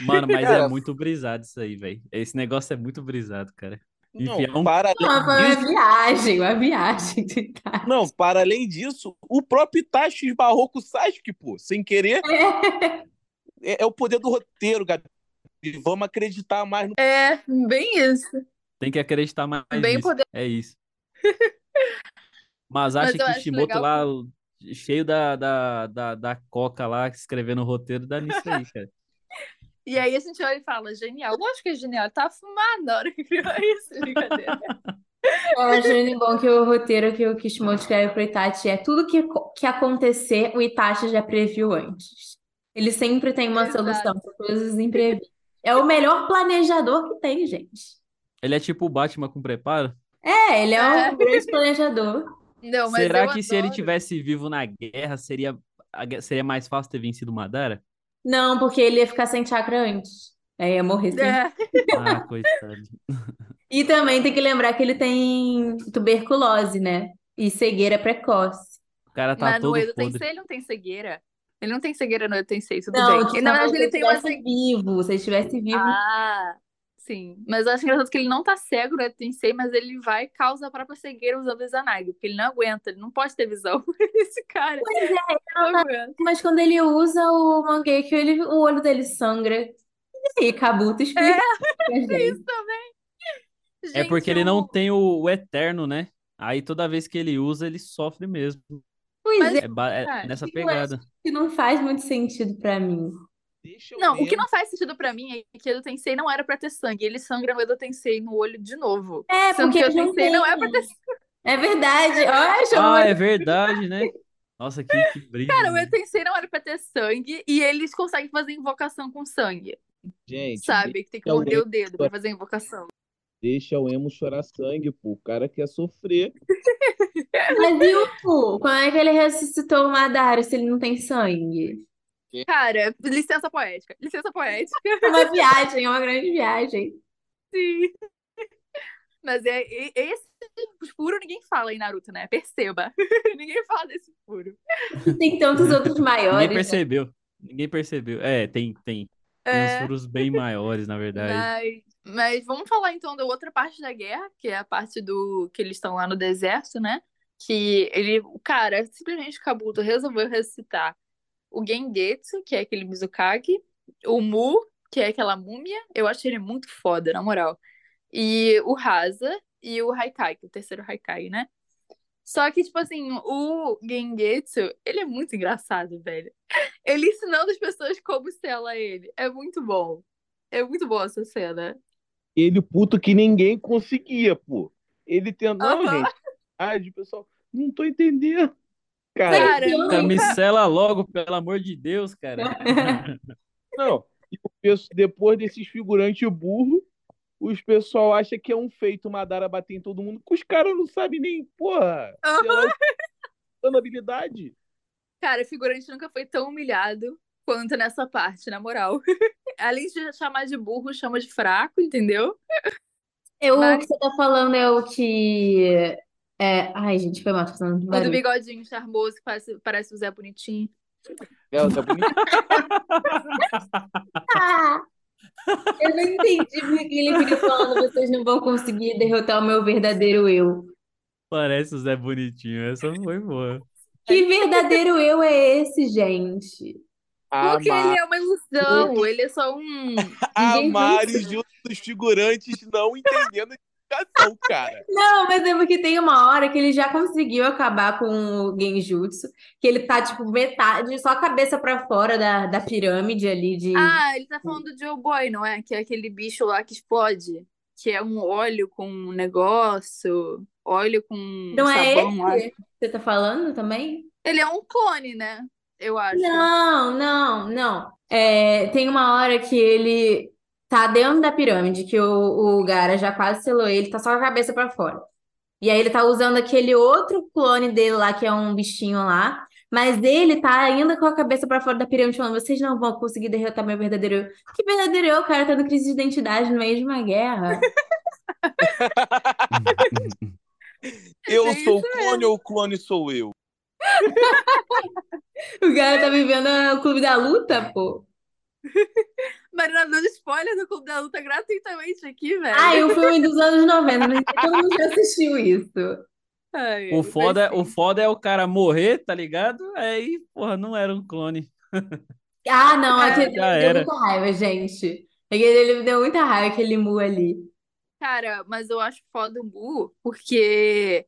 S3: Mano, mas é muito brisado isso aí, velho. Esse negócio é muito brisado, cara.
S5: Não,
S3: um-
S5: para
S1: Não, foi
S5: além
S1: uma
S5: disso,
S1: viagem, uma viagem. Tá?
S5: não, para além disso, o próprio Itachi esbarrou com o Sasuke, pô, sem querer. É, é o poder do roteiro, Gabi. Vamos acreditar mais no.
S2: É, bem isso.
S3: Tem que acreditar mais
S2: Bem
S3: nisso.
S2: poder.
S3: É isso. Masashi
S2: eu acho
S3: Kishimoto
S2: legal
S3: lá, o- cheio da, da, da, da coca lá, escrevendo o roteiro, dá nisso aí, cara.
S2: E aí a gente olha e fala, genial. Lógico que é genial. Tá fumado na hora que criou isso, brincadeira.
S1: Eu acho muito bom que o roteiro que o Kishimoto escreve pro Itachi é tudo que, que acontecer, o Itachi já previu antes. Ele sempre tem uma
S2: Exato.
S1: solução para coisas imprevistas. É o melhor planejador que tem, gente.
S3: Ele é tipo o Batman com preparo?
S1: É, ele é um
S2: É.
S1: grande planejador.
S2: Não, mas
S3: Será
S2: eu
S3: que se ele
S2: adoro.
S3: tivesse vivo na guerra, seria, seria mais fácil ter vencido Madara?
S1: Não, porque ele ia ficar sem chakra antes. Aí ia morrer sem.
S2: É,
S3: Ah, coitado.
S1: E também tem que lembrar que ele tem tuberculose, né? E cegueira precoce.
S3: O cara tá
S2: mas no
S3: todo
S2: Edo
S3: podre.
S2: Tensei ele não tem cegueira. Ele não tem cegueira no Edo Tensei, tudo
S1: Não,
S2: bem. E, na verdade,
S1: se
S2: ele tem uma
S1: vivo. Se ele estivesse vivo,
S2: Ah, sim. Mas eu acho engraçado que ele não tá cego Edo Tensei, mas ele vai e causa a própria cegueira usando o Izanagi, porque ele não aguenta, ele não pode ter visão. Esse cara.
S1: Pois é,
S2: ele não aguenta.
S1: mas quando ele usa o Mangekyo, ele, o olho dele sangra. E aí, Kabuto, explica pra gente.
S2: Isso também.
S3: É
S2: Gente,
S3: porque ele não tem o, o Eterno, né? Aí toda vez que ele usa, ele sofre mesmo.
S1: Pois é,
S3: É, é
S2: cara,
S3: nessa pegada.
S1: que não faz muito sentido pra mim.
S5: Deixa eu
S2: Não, o que não faz sentido pra mim é que o Edo Tensei não era pra ter sangue. Ele sangra no Edo Tensei no olho de novo.
S1: É, porque
S2: que o Tensei não é pra ter
S1: É verdade. Olha,
S3: Ah, é verdade, né? Nossa, que, que brilho.
S2: Cara, o
S3: né?
S2: Tensei não era pra ter sangue e eles conseguem fazer invocação com sangue.
S5: Gente,
S2: Sabe? Que tem que morder o dedo pra fazer a invocação.
S5: deixa o emo chorar sangue, pô. O cara quer sofrer.
S1: Mas e o Fu? Como é que ele ressuscitou o Madara se ele não tem sangue?
S2: Cara, licença poética. Licença poética.
S1: É uma viagem, é uma grande viagem.
S2: Sim. Mas é, é- esse furo ninguém fala em Naruto, né? Perceba. ninguém fala desse furo.
S1: Tem tantos outros maiores.
S3: Ninguém
S1: né?
S3: percebeu. Ninguém percebeu. É, tem, tem. Tem uns
S2: É,
S3: furos bem maiores, na verdade.
S2: mas, mas vamos falar então da outra parte da guerra, que é a parte do que eles estão lá no deserto, né? Que ele, o cara, simplesmente Kabuto resolveu ressuscitar o Gengetsu, que é aquele Mizukage, o Mu, que é aquela múmia, eu acho ele muito foda, na moral. E o Rasa e o Haikai, que é o terceiro Haikai, né? Só que, tipo assim, o Gengetsu, ele é muito engraçado, velho. Ele ensinando as pessoas como sela ele. É muito bom. É muito boa essa cena.
S5: Ele puto que ninguém conseguia, pô. Ele tentou. Não, gente. Ai, de pessoal, não tô entendendo. Cara,
S2: Cara,
S1: eu
S3: Cara, me
S2: nunca-
S3: sela logo, pelo amor de Deus, cara.
S5: não. E o depois desses figurantes burros, os pessoal acham que é um feito Madara bater em todo mundo, que os caras não sabem nem, porra, dando habilidade.
S2: Cara, o figurante nunca foi tão humilhado quanto nessa parte, na moral. Além de chamar de burro, chama de fraco, entendeu?
S1: Eu, o
S2: Mas-
S1: que você tá falando é o que. É... Ai, gente, foi mal, tô fazendo
S2: O do
S1: barulho.
S2: bigodinho charmoso, que parece, parece o Zé Bonitinho.
S5: É, tá bonito.
S1: Ah! Eu não entendi porque ele fica falando, vocês não vão conseguir derrotar o meu verdadeiro eu.
S3: Parece o Zé Bonitinho. Essa foi boa.
S1: Que verdadeiro eu é esse, gente?
S2: Porque ele é uma ilusão, ele é só um.
S5: a
S1: Ninguém
S5: Mari junto dos figurantes não entendendo cara.
S1: Não, mas é porque tem uma hora que ele já conseguiu acabar com o Genjutsu, que ele tá, tipo, metade, só a cabeça pra fora da, da pirâmide ali de...
S2: Ah, ele tá falando do Joe Boy, não é? Que é aquele bicho lá que explode. Que é um óleo com um negócio, óleo com
S1: Não é
S2: sabão lá.
S1: esse que você tá falando também?
S2: Ele é um clone, né? Eu acho.
S1: Não, não, não. É, tem uma hora que ele tá dentro da pirâmide, que o, o Gara já quase selou ele, tá só com a cabeça pra fora. E aí ele tá usando aquele outro clone dele lá, que é um bichinho lá, mas ele tá ainda com a cabeça pra fora da pirâmide, falando: vocês não vão conseguir derrotar meu verdadeiro eu. Que verdadeiro eu, cara, tendo crise de identidade no meio de uma guerra.
S5: Eu
S2: É
S5: sou o clone ou o clone sou eu?
S1: O cara tá vivendo o clube da luta, pô.
S2: Marina dando spoiler do Clube da Luta gratuitamente aqui, velho.
S1: Ah, e o filme dos anos 90, não sei se todo mundo já assistiu isso.
S2: Ai,
S3: O foda,
S2: sim.
S3: o foda é o cara morrer, tá ligado? Aí, porra, não era um clone.
S1: Ah, não,
S2: É,
S1: aquele
S3: já
S1: me deu
S3: era.
S1: muita raiva, gente. Aquele me deu muita raiva, aquele mu ali.
S2: Cara, mas eu acho foda o Mu, porque.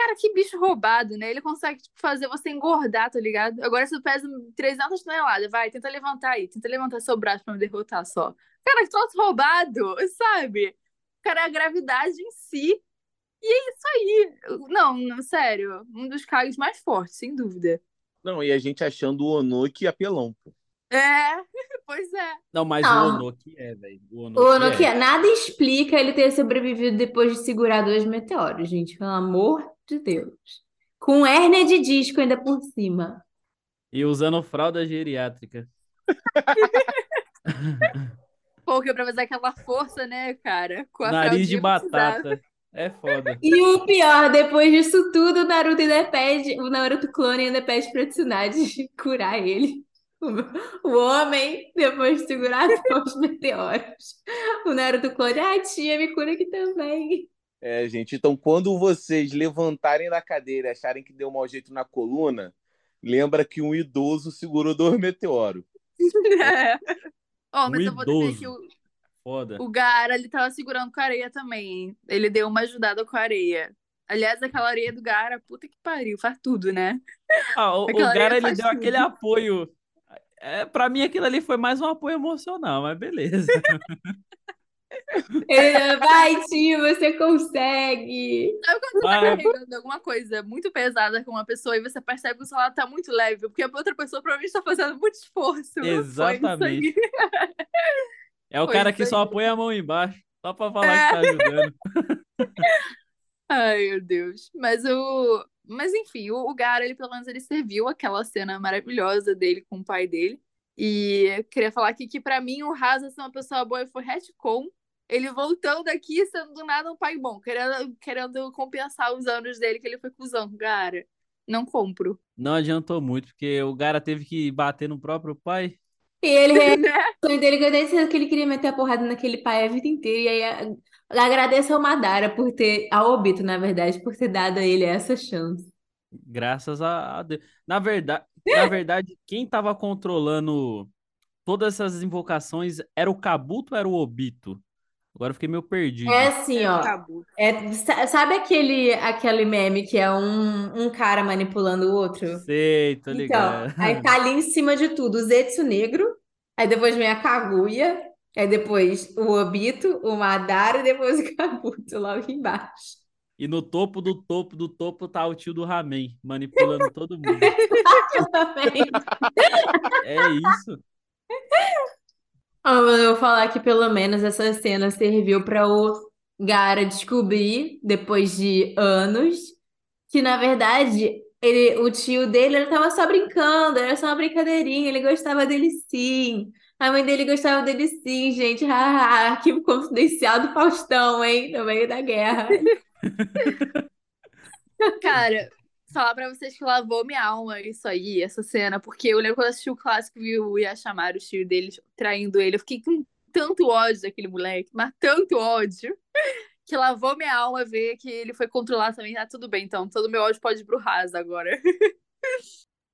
S2: Cara, que bicho roubado, né? Ele consegue tipo, fazer você engordar, tá ligado? Agora você pesa 300 toneladas, vai, tenta levantar aí, tenta levantar seu braço pra me derrotar só. Cara, que troço roubado, sabe? Cara, é a gravidade em si. E é isso aí. Não, não, sério, um dos Kages mais fortes, sem dúvida.
S5: Não, e a gente achando o Onoki apelão, pô.
S2: É, pois é.
S3: Não, mas
S1: Não.
S3: o Onoki é, velho. O
S1: O
S3: Onoki
S1: Nokia,
S3: é.
S1: nada explica ele ter sobrevivido depois de segurar dois meteoros, gente, pelo amor de Deus. Com hérnia de disco ainda por cima.
S3: E usando fralda geriátrica.
S2: Pô, que é pra fazer aquela força, né, cara? Com a
S3: Nariz de
S2: precisava.
S3: batata. É foda.
S1: E o pior, depois disso tudo, o Naruto ainda pede, o Naruto clone ainda pede pra Tsunade curar ele. O, o homem, depois de segurar os meteoros. O Naruto clone, ah, tia, me cura aqui também.
S5: É, gente, então quando vocês levantarem da cadeira e acharem que deu mau jeito na coluna, lembra que um idoso segurou dois meteoros.
S2: É. Ó, mas
S3: Um
S2: eu vou dizer
S3: idoso.
S2: que o,
S3: Foda.
S2: o Gara, ele tava segurando com a areia também? Ele deu uma ajudada com a areia. Aliás, aquela areia do Gara, puta que pariu, faz tudo, né?
S3: Ah, o, o
S2: areia
S3: ele
S2: faz
S3: deu aquele
S2: tudo.
S3: apoio. É, pra mim, aquilo ali foi mais um apoio emocional, mas beleza.
S1: Ele, Vai, tio, você consegue.
S2: Sabe quando você tá carregando alguma coisa muito pesada com uma pessoa e você percebe que o celular tá muito leve, porque a outra pessoa provavelmente tá fazendo muito esforço.
S3: Exatamente. É o
S2: Foi
S3: cara que só põe a mão embaixo, só pra falar que tá ajudando.
S2: Ai, meu Deus. Mas o. Mas enfim, o, o Gara, ele pelo menos ele serviu aquela cena maravilhosa dele com o pai dele. E eu queria falar aqui que pra mim o Rasa ser uma pessoa boa foi retcon. Ele voltando aqui sendo do nada um pai bom, querendo, querendo compensar os anos dele que ele foi cuzão. Gara, não compro.
S3: Não adiantou muito, porque o cara teve que bater no próprio pai.
S1: E ele
S2: Né?
S1: O sonho dele, eu disse que ele queria meter a porrada naquele pai a vida inteira. E aí, agradeço ao Madara por ter, ao Obito, na verdade, por ter dado a ele essa chance.
S3: Graças a a Deus. Na verdade, na verdade, quem tava controlando todas essas invocações era o Kabuto ou era o Obito? Agora eu fiquei meio perdido.
S1: É assim, ó.
S2: Acabou.
S1: É, sa- sabe aquele, aquele meme que é um, um cara manipulando o outro?
S3: Sei, tô
S1: Então,
S3: ligado.
S1: aí tá ali em cima de tudo o Zetsu Negro, aí depois vem a Kaguya, aí depois o Obito, o Madara e depois o Kabuto logo embaixo.
S3: E no topo do topo do topo tá o tio do Ramen, manipulando todo mundo. É isso.
S1: Ah, mas eu vou falar que pelo menos essa cena serviu para o Gaara descobrir, depois de anos, que na verdade ele, o tio dele ele só brincando, era só uma brincadeirinha, ele gostava dele sim. A mãe dele gostava dele sim, gente. Haha, arquivo confidencial do Faustão, hein? No meio da guerra.
S2: Cara, falar pra vocês que lavou minha alma isso aí, essa cena, porque eu lembro quando eu assisti o clássico e o Yashamaro, o tio dele, traindo ele, eu fiquei com tanto ódio daquele moleque, mas tanto ódio, que lavou minha alma ver que ele foi controlar também. Ah, tudo bem, então, todo meu ódio pode ir pro raso agora.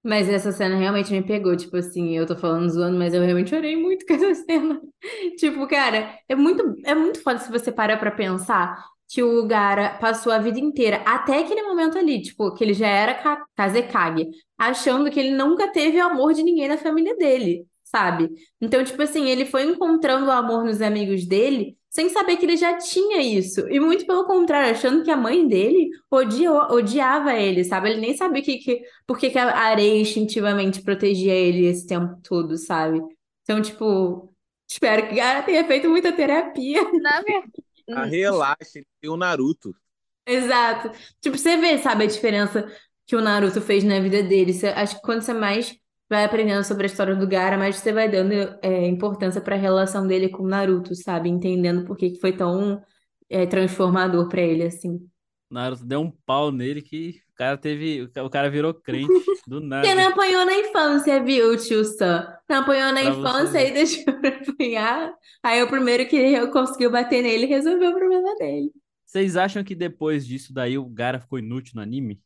S1: Mas essa cena realmente me pegou, tipo assim, eu tô falando zoando, mas eu realmente chorei muito com essa cena. Tipo, cara, é muito, é muito foda se você parar pra pensar que o Gaara passou a vida inteira, até aquele momento ali, tipo, que ele já era Ka- Kazekage, achando que ele nunca teve o amor de ninguém na família dele, sabe? Então, tipo assim, ele foi encontrando o amor nos amigos dele sem saber que ele já tinha isso. E muito pelo contrário, achando que a mãe dele odiou, odiava ele, sabe? Ele nem sabia que, que, por que que a areia instintivamente protegia ele esse tempo todo, sabe? Então, tipo, espero que o Gaara tenha feito muita terapia.
S2: Na verdade.
S5: Ah, relaxa, ele tem o Naruto.
S1: Exato. Tipo, você vê, sabe, a diferença que o Naruto fez na vida dele. Você- acho que quando você mais vai aprendendo sobre a história do Gaara, mais você vai dando é, importância para a relação dele com o Naruto, sabe? Entendendo por que que foi tão é, transformador para ele, assim.
S3: Naruto deu um pau nele que cara teve. O cara virou crente do nada.
S1: Porque não apanhou na infância, viu, tio Sam? Não apanhou na
S3: Pra
S1: infância e deixou pra apanhar. Aí o primeiro que conseguiu bater nele resolveu o problema dele.
S3: Vocês acham que depois disso daí o Gara ficou inútil no anime?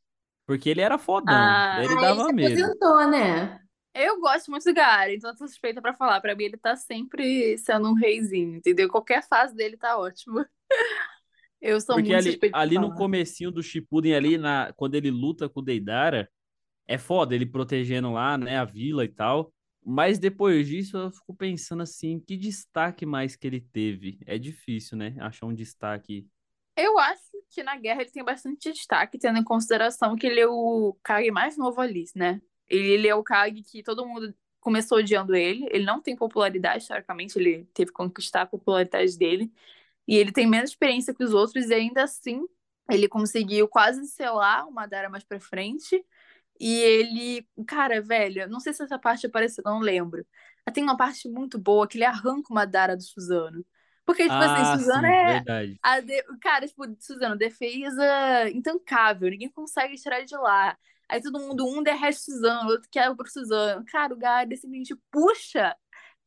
S3: Porque ele era fodão,
S2: Ah,
S3: ele dava
S1: se
S3: medo.
S1: aposentou, né?
S2: Eu gosto muito do Gaara, então eu tô suspeita pra falar. Pra mim, ele tá sempre sendo um reizinho, entendeu? Qualquer fase dele tá ótimo. Eu sou
S3: Porque
S2: muito
S3: ali, ali no comecinho do Shippuden ali, na, quando ele luta com o Deidara, é foda ele protegendo lá, né, a vila e tal. Mas depois disso eu fico pensando assim, que destaque mais que ele teve? É difícil, né, achar um destaque.
S2: Eu acho que na guerra ele tem bastante destaque, tendo em consideração que ele é o Kage mais novo ali, né? Ele, ele é o Kage que todo mundo começou odiando ele. Ele não tem popularidade, historicamente, ele teve que conquistar a popularidade dele. E ele tem menos experiência que os outros, e ainda assim, ele conseguiu quase selar o Madara mais pra frente. E ele, cara, velho, não sei se essa parte apareceu, não lembro. Mas tem uma parte muito boa que ele arranca o Madara do Suzano. Porque, tipo assim,
S3: Ah,
S2: Suzano
S3: sim,
S2: é,
S3: verdade.
S2: a de... Cara, tipo, Suzano, defesa intancável, ninguém consegue tirar de lá. Aí todo mundo, um derrete Suzano, outro quer pro Suzano. Cara, o Gara simplesmente puxa.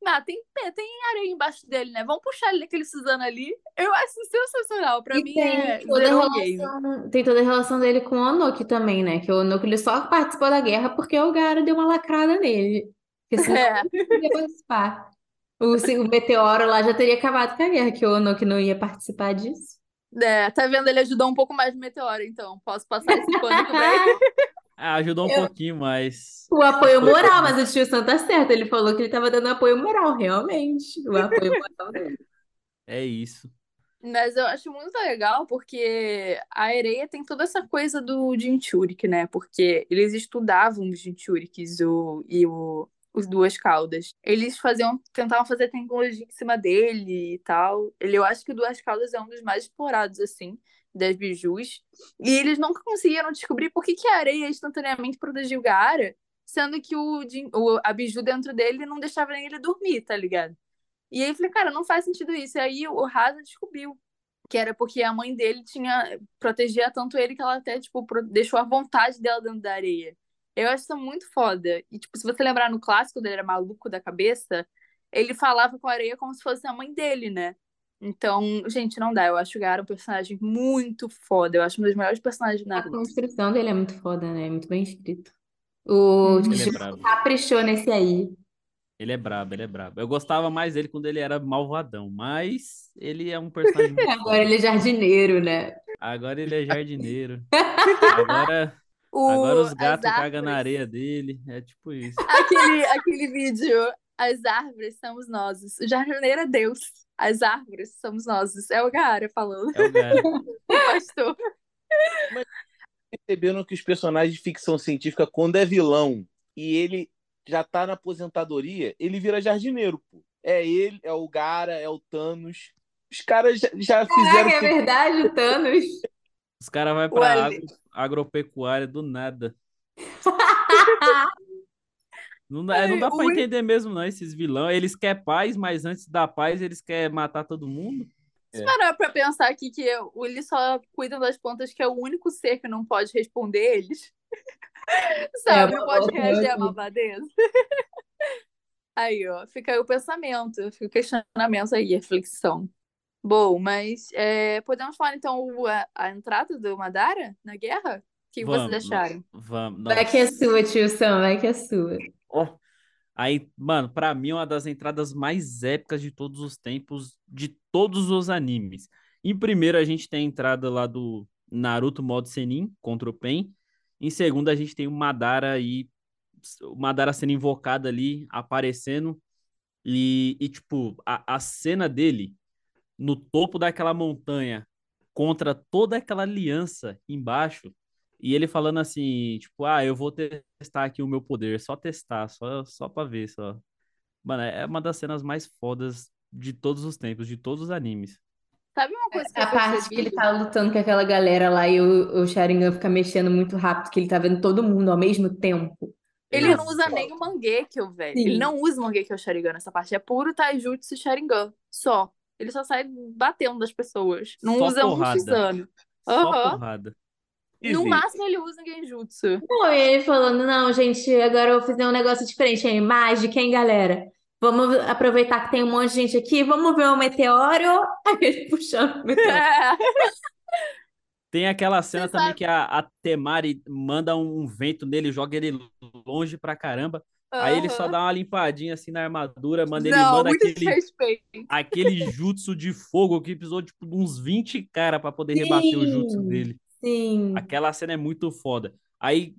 S2: Ah, tem, tem areia embaixo dele, né? Vamos puxar ele aquele Suzano ali. Eu acho sensacional. Pra
S1: E
S2: mim
S1: tem
S2: é
S1: toda
S2: o
S1: relação, tem toda a relação dele com o Onoki também, né? Que o Onoki ele só participou da guerra porque o Gaara deu uma lacrada nele. Porque senão
S2: É.
S1: ele não ia participar. O, se- o meteoro lá já teria acabado com a guerra, que o Onoki não ia participar disso.
S2: É, tá vendo? Ele ajudou um pouco mais no Meteoro, então. Posso passar esse pano também.
S3: Ah, ajudou um
S1: Eu-
S3: pouquinho, mas.
S1: O apoio moral, mas o tio Sam tá certo. Ele falou que ele tava dando apoio moral, realmente. O apoio moral dele.
S3: É isso.
S2: Mas eu acho muito legal porque a Areia tem toda essa coisa do Jinchurik, né? Porque eles estudavam os Jinchuriks o, e o, os Duas Caudas. Eles faziam, tentavam fazer tecnologia em cima dele e tal. Ele, eu acho que o Duas Caudas é um dos mais explorados, assim, das bijus. E eles nunca conseguiram descobrir por que, que a areia instantaneamente protegia o Gaara, sendo que o, o, a biju dentro dele não deixava nem ele dormir, tá ligado? E aí eu falei, cara, não faz sentido isso. E aí o Rasa descobriu que era porque a mãe dele tinha protegia tanto ele que ela até tipo deixou a vontade dela dentro da areia. Eu acho isso muito foda. E tipo, se você lembrar no clássico dele era maluco da cabeça, ele falava com a areia como se fosse a mãe dele, né? Então, gente, não dá. Eu acho o Gaara um personagem muito foda. Eu acho um dos melhores personagens da
S1: A construção dele é muito foda, né? Muito bem escrito. O
S3: Ele é
S1: caprichou nesse aí.
S3: Ele é brabo, ele é brabo. Eu gostava mais dele quando ele era malvadão, mas ele é um personagem muito
S1: Agora ele é jardineiro, né?
S3: Agora ele é jardineiro. Agora,
S2: O,
S3: agora os gatos cagam na areia dele. É tipo isso.
S2: Aquele, aquele vídeo, as árvores somos nós. O jardineiro é Deus. As árvores somos nós. É o Gaara falando.
S3: É o cara.
S2: O pastor.
S5: Perceberam que os personagens de ficção científica, quando é vilão e ele já tá na aposentadoria, ele vira jardineiro, pô. É ele, é o Gara, é o Thanos. Os caras já, já fizeram.
S1: Caraca, é verdade, o Thanos.
S3: Os caras vão pra agro, agropecuária do nada. Não dá, não dá pra
S2: o-
S3: entender mesmo, não, esses vilões. Eles querem paz, mas antes da paz eles querem matar todo mundo.
S2: Se parar pra pensar aqui que o- eles só cuidam das plantas, que é o único ser que não pode responder eles. Sabe?
S1: É,
S2: não pode reagir à malvadeza. Aí, ó, fica aí o pensamento, fica o questionamento aí, a reflexão. Bom, mas é, podemos falar então a, a entrada do Madara na guerra? O que vocês
S3: Vamos,
S2: acharam?
S3: Vamos.
S1: Vai que é sua, tio Sam, vai que é sua.
S3: Ó, Aí, mano, pra mim é uma das entradas mais épicas de todos os tempos, de todos os animes. Em primeiro, a gente tem a entrada lá do Naruto modo Senin contra o Pen. Em segundo, a gente tem o Madara aí, o Madara sendo invocado ali, aparecendo. E, e tipo, a, a cena dele no topo daquela montanha contra toda aquela aliança embaixo. E ele falando assim, tipo, ah, eu vou testar aqui o meu poder, só testar, só, só pra ver, só. Mano, é uma das cenas mais fodas de todos os tempos, de todos os animes.
S2: Sabe uma coisa que
S1: A
S2: eu
S1: parte que ele
S2: percebi?
S1: tá lutando com aquela galera lá e o, o Sharingan fica mexendo muito rápido, que ele tá vendo todo mundo ao mesmo tempo.
S2: Ele não usa nem o Mangekyo, velho.
S1: Sim.
S2: Ele não usa o Mangekyo Sharingan nessa parte. É puro Taijutsu Sharingan. Só. Ele só sai batendo das pessoas. Não
S3: Só
S2: usa um
S3: porrada.
S2: Xame.
S3: Só
S2: Aham.
S3: porrada.
S2: No
S5: Easy.
S2: máximo ele usa Genjutsu.
S1: Não, e ele falando, não, gente, agora eu vou fazer um negócio diferente aí, mágica, hein, galera? Vamos aproveitar que tem um monte de gente aqui, vamos ver o meteoro. Aí ele puxando o meteoro.
S2: É.
S3: Tem aquela cena
S2: Você
S3: também
S2: sabe-
S3: que a, a Temari manda um vento nele, joga ele longe pra caramba. Aí ele só dá uma limpadinha assim na armadura, manda ele
S2: Não,
S3: manda
S2: muito
S3: aquele,
S2: desrespeito.
S3: aquele jutsu de fogo que precisou tipo, de uns 20 cara pra poder rebater o jutsu
S1: Sim.
S3: dele.
S1: Sim.
S3: Aquela cena é muito foda. Aí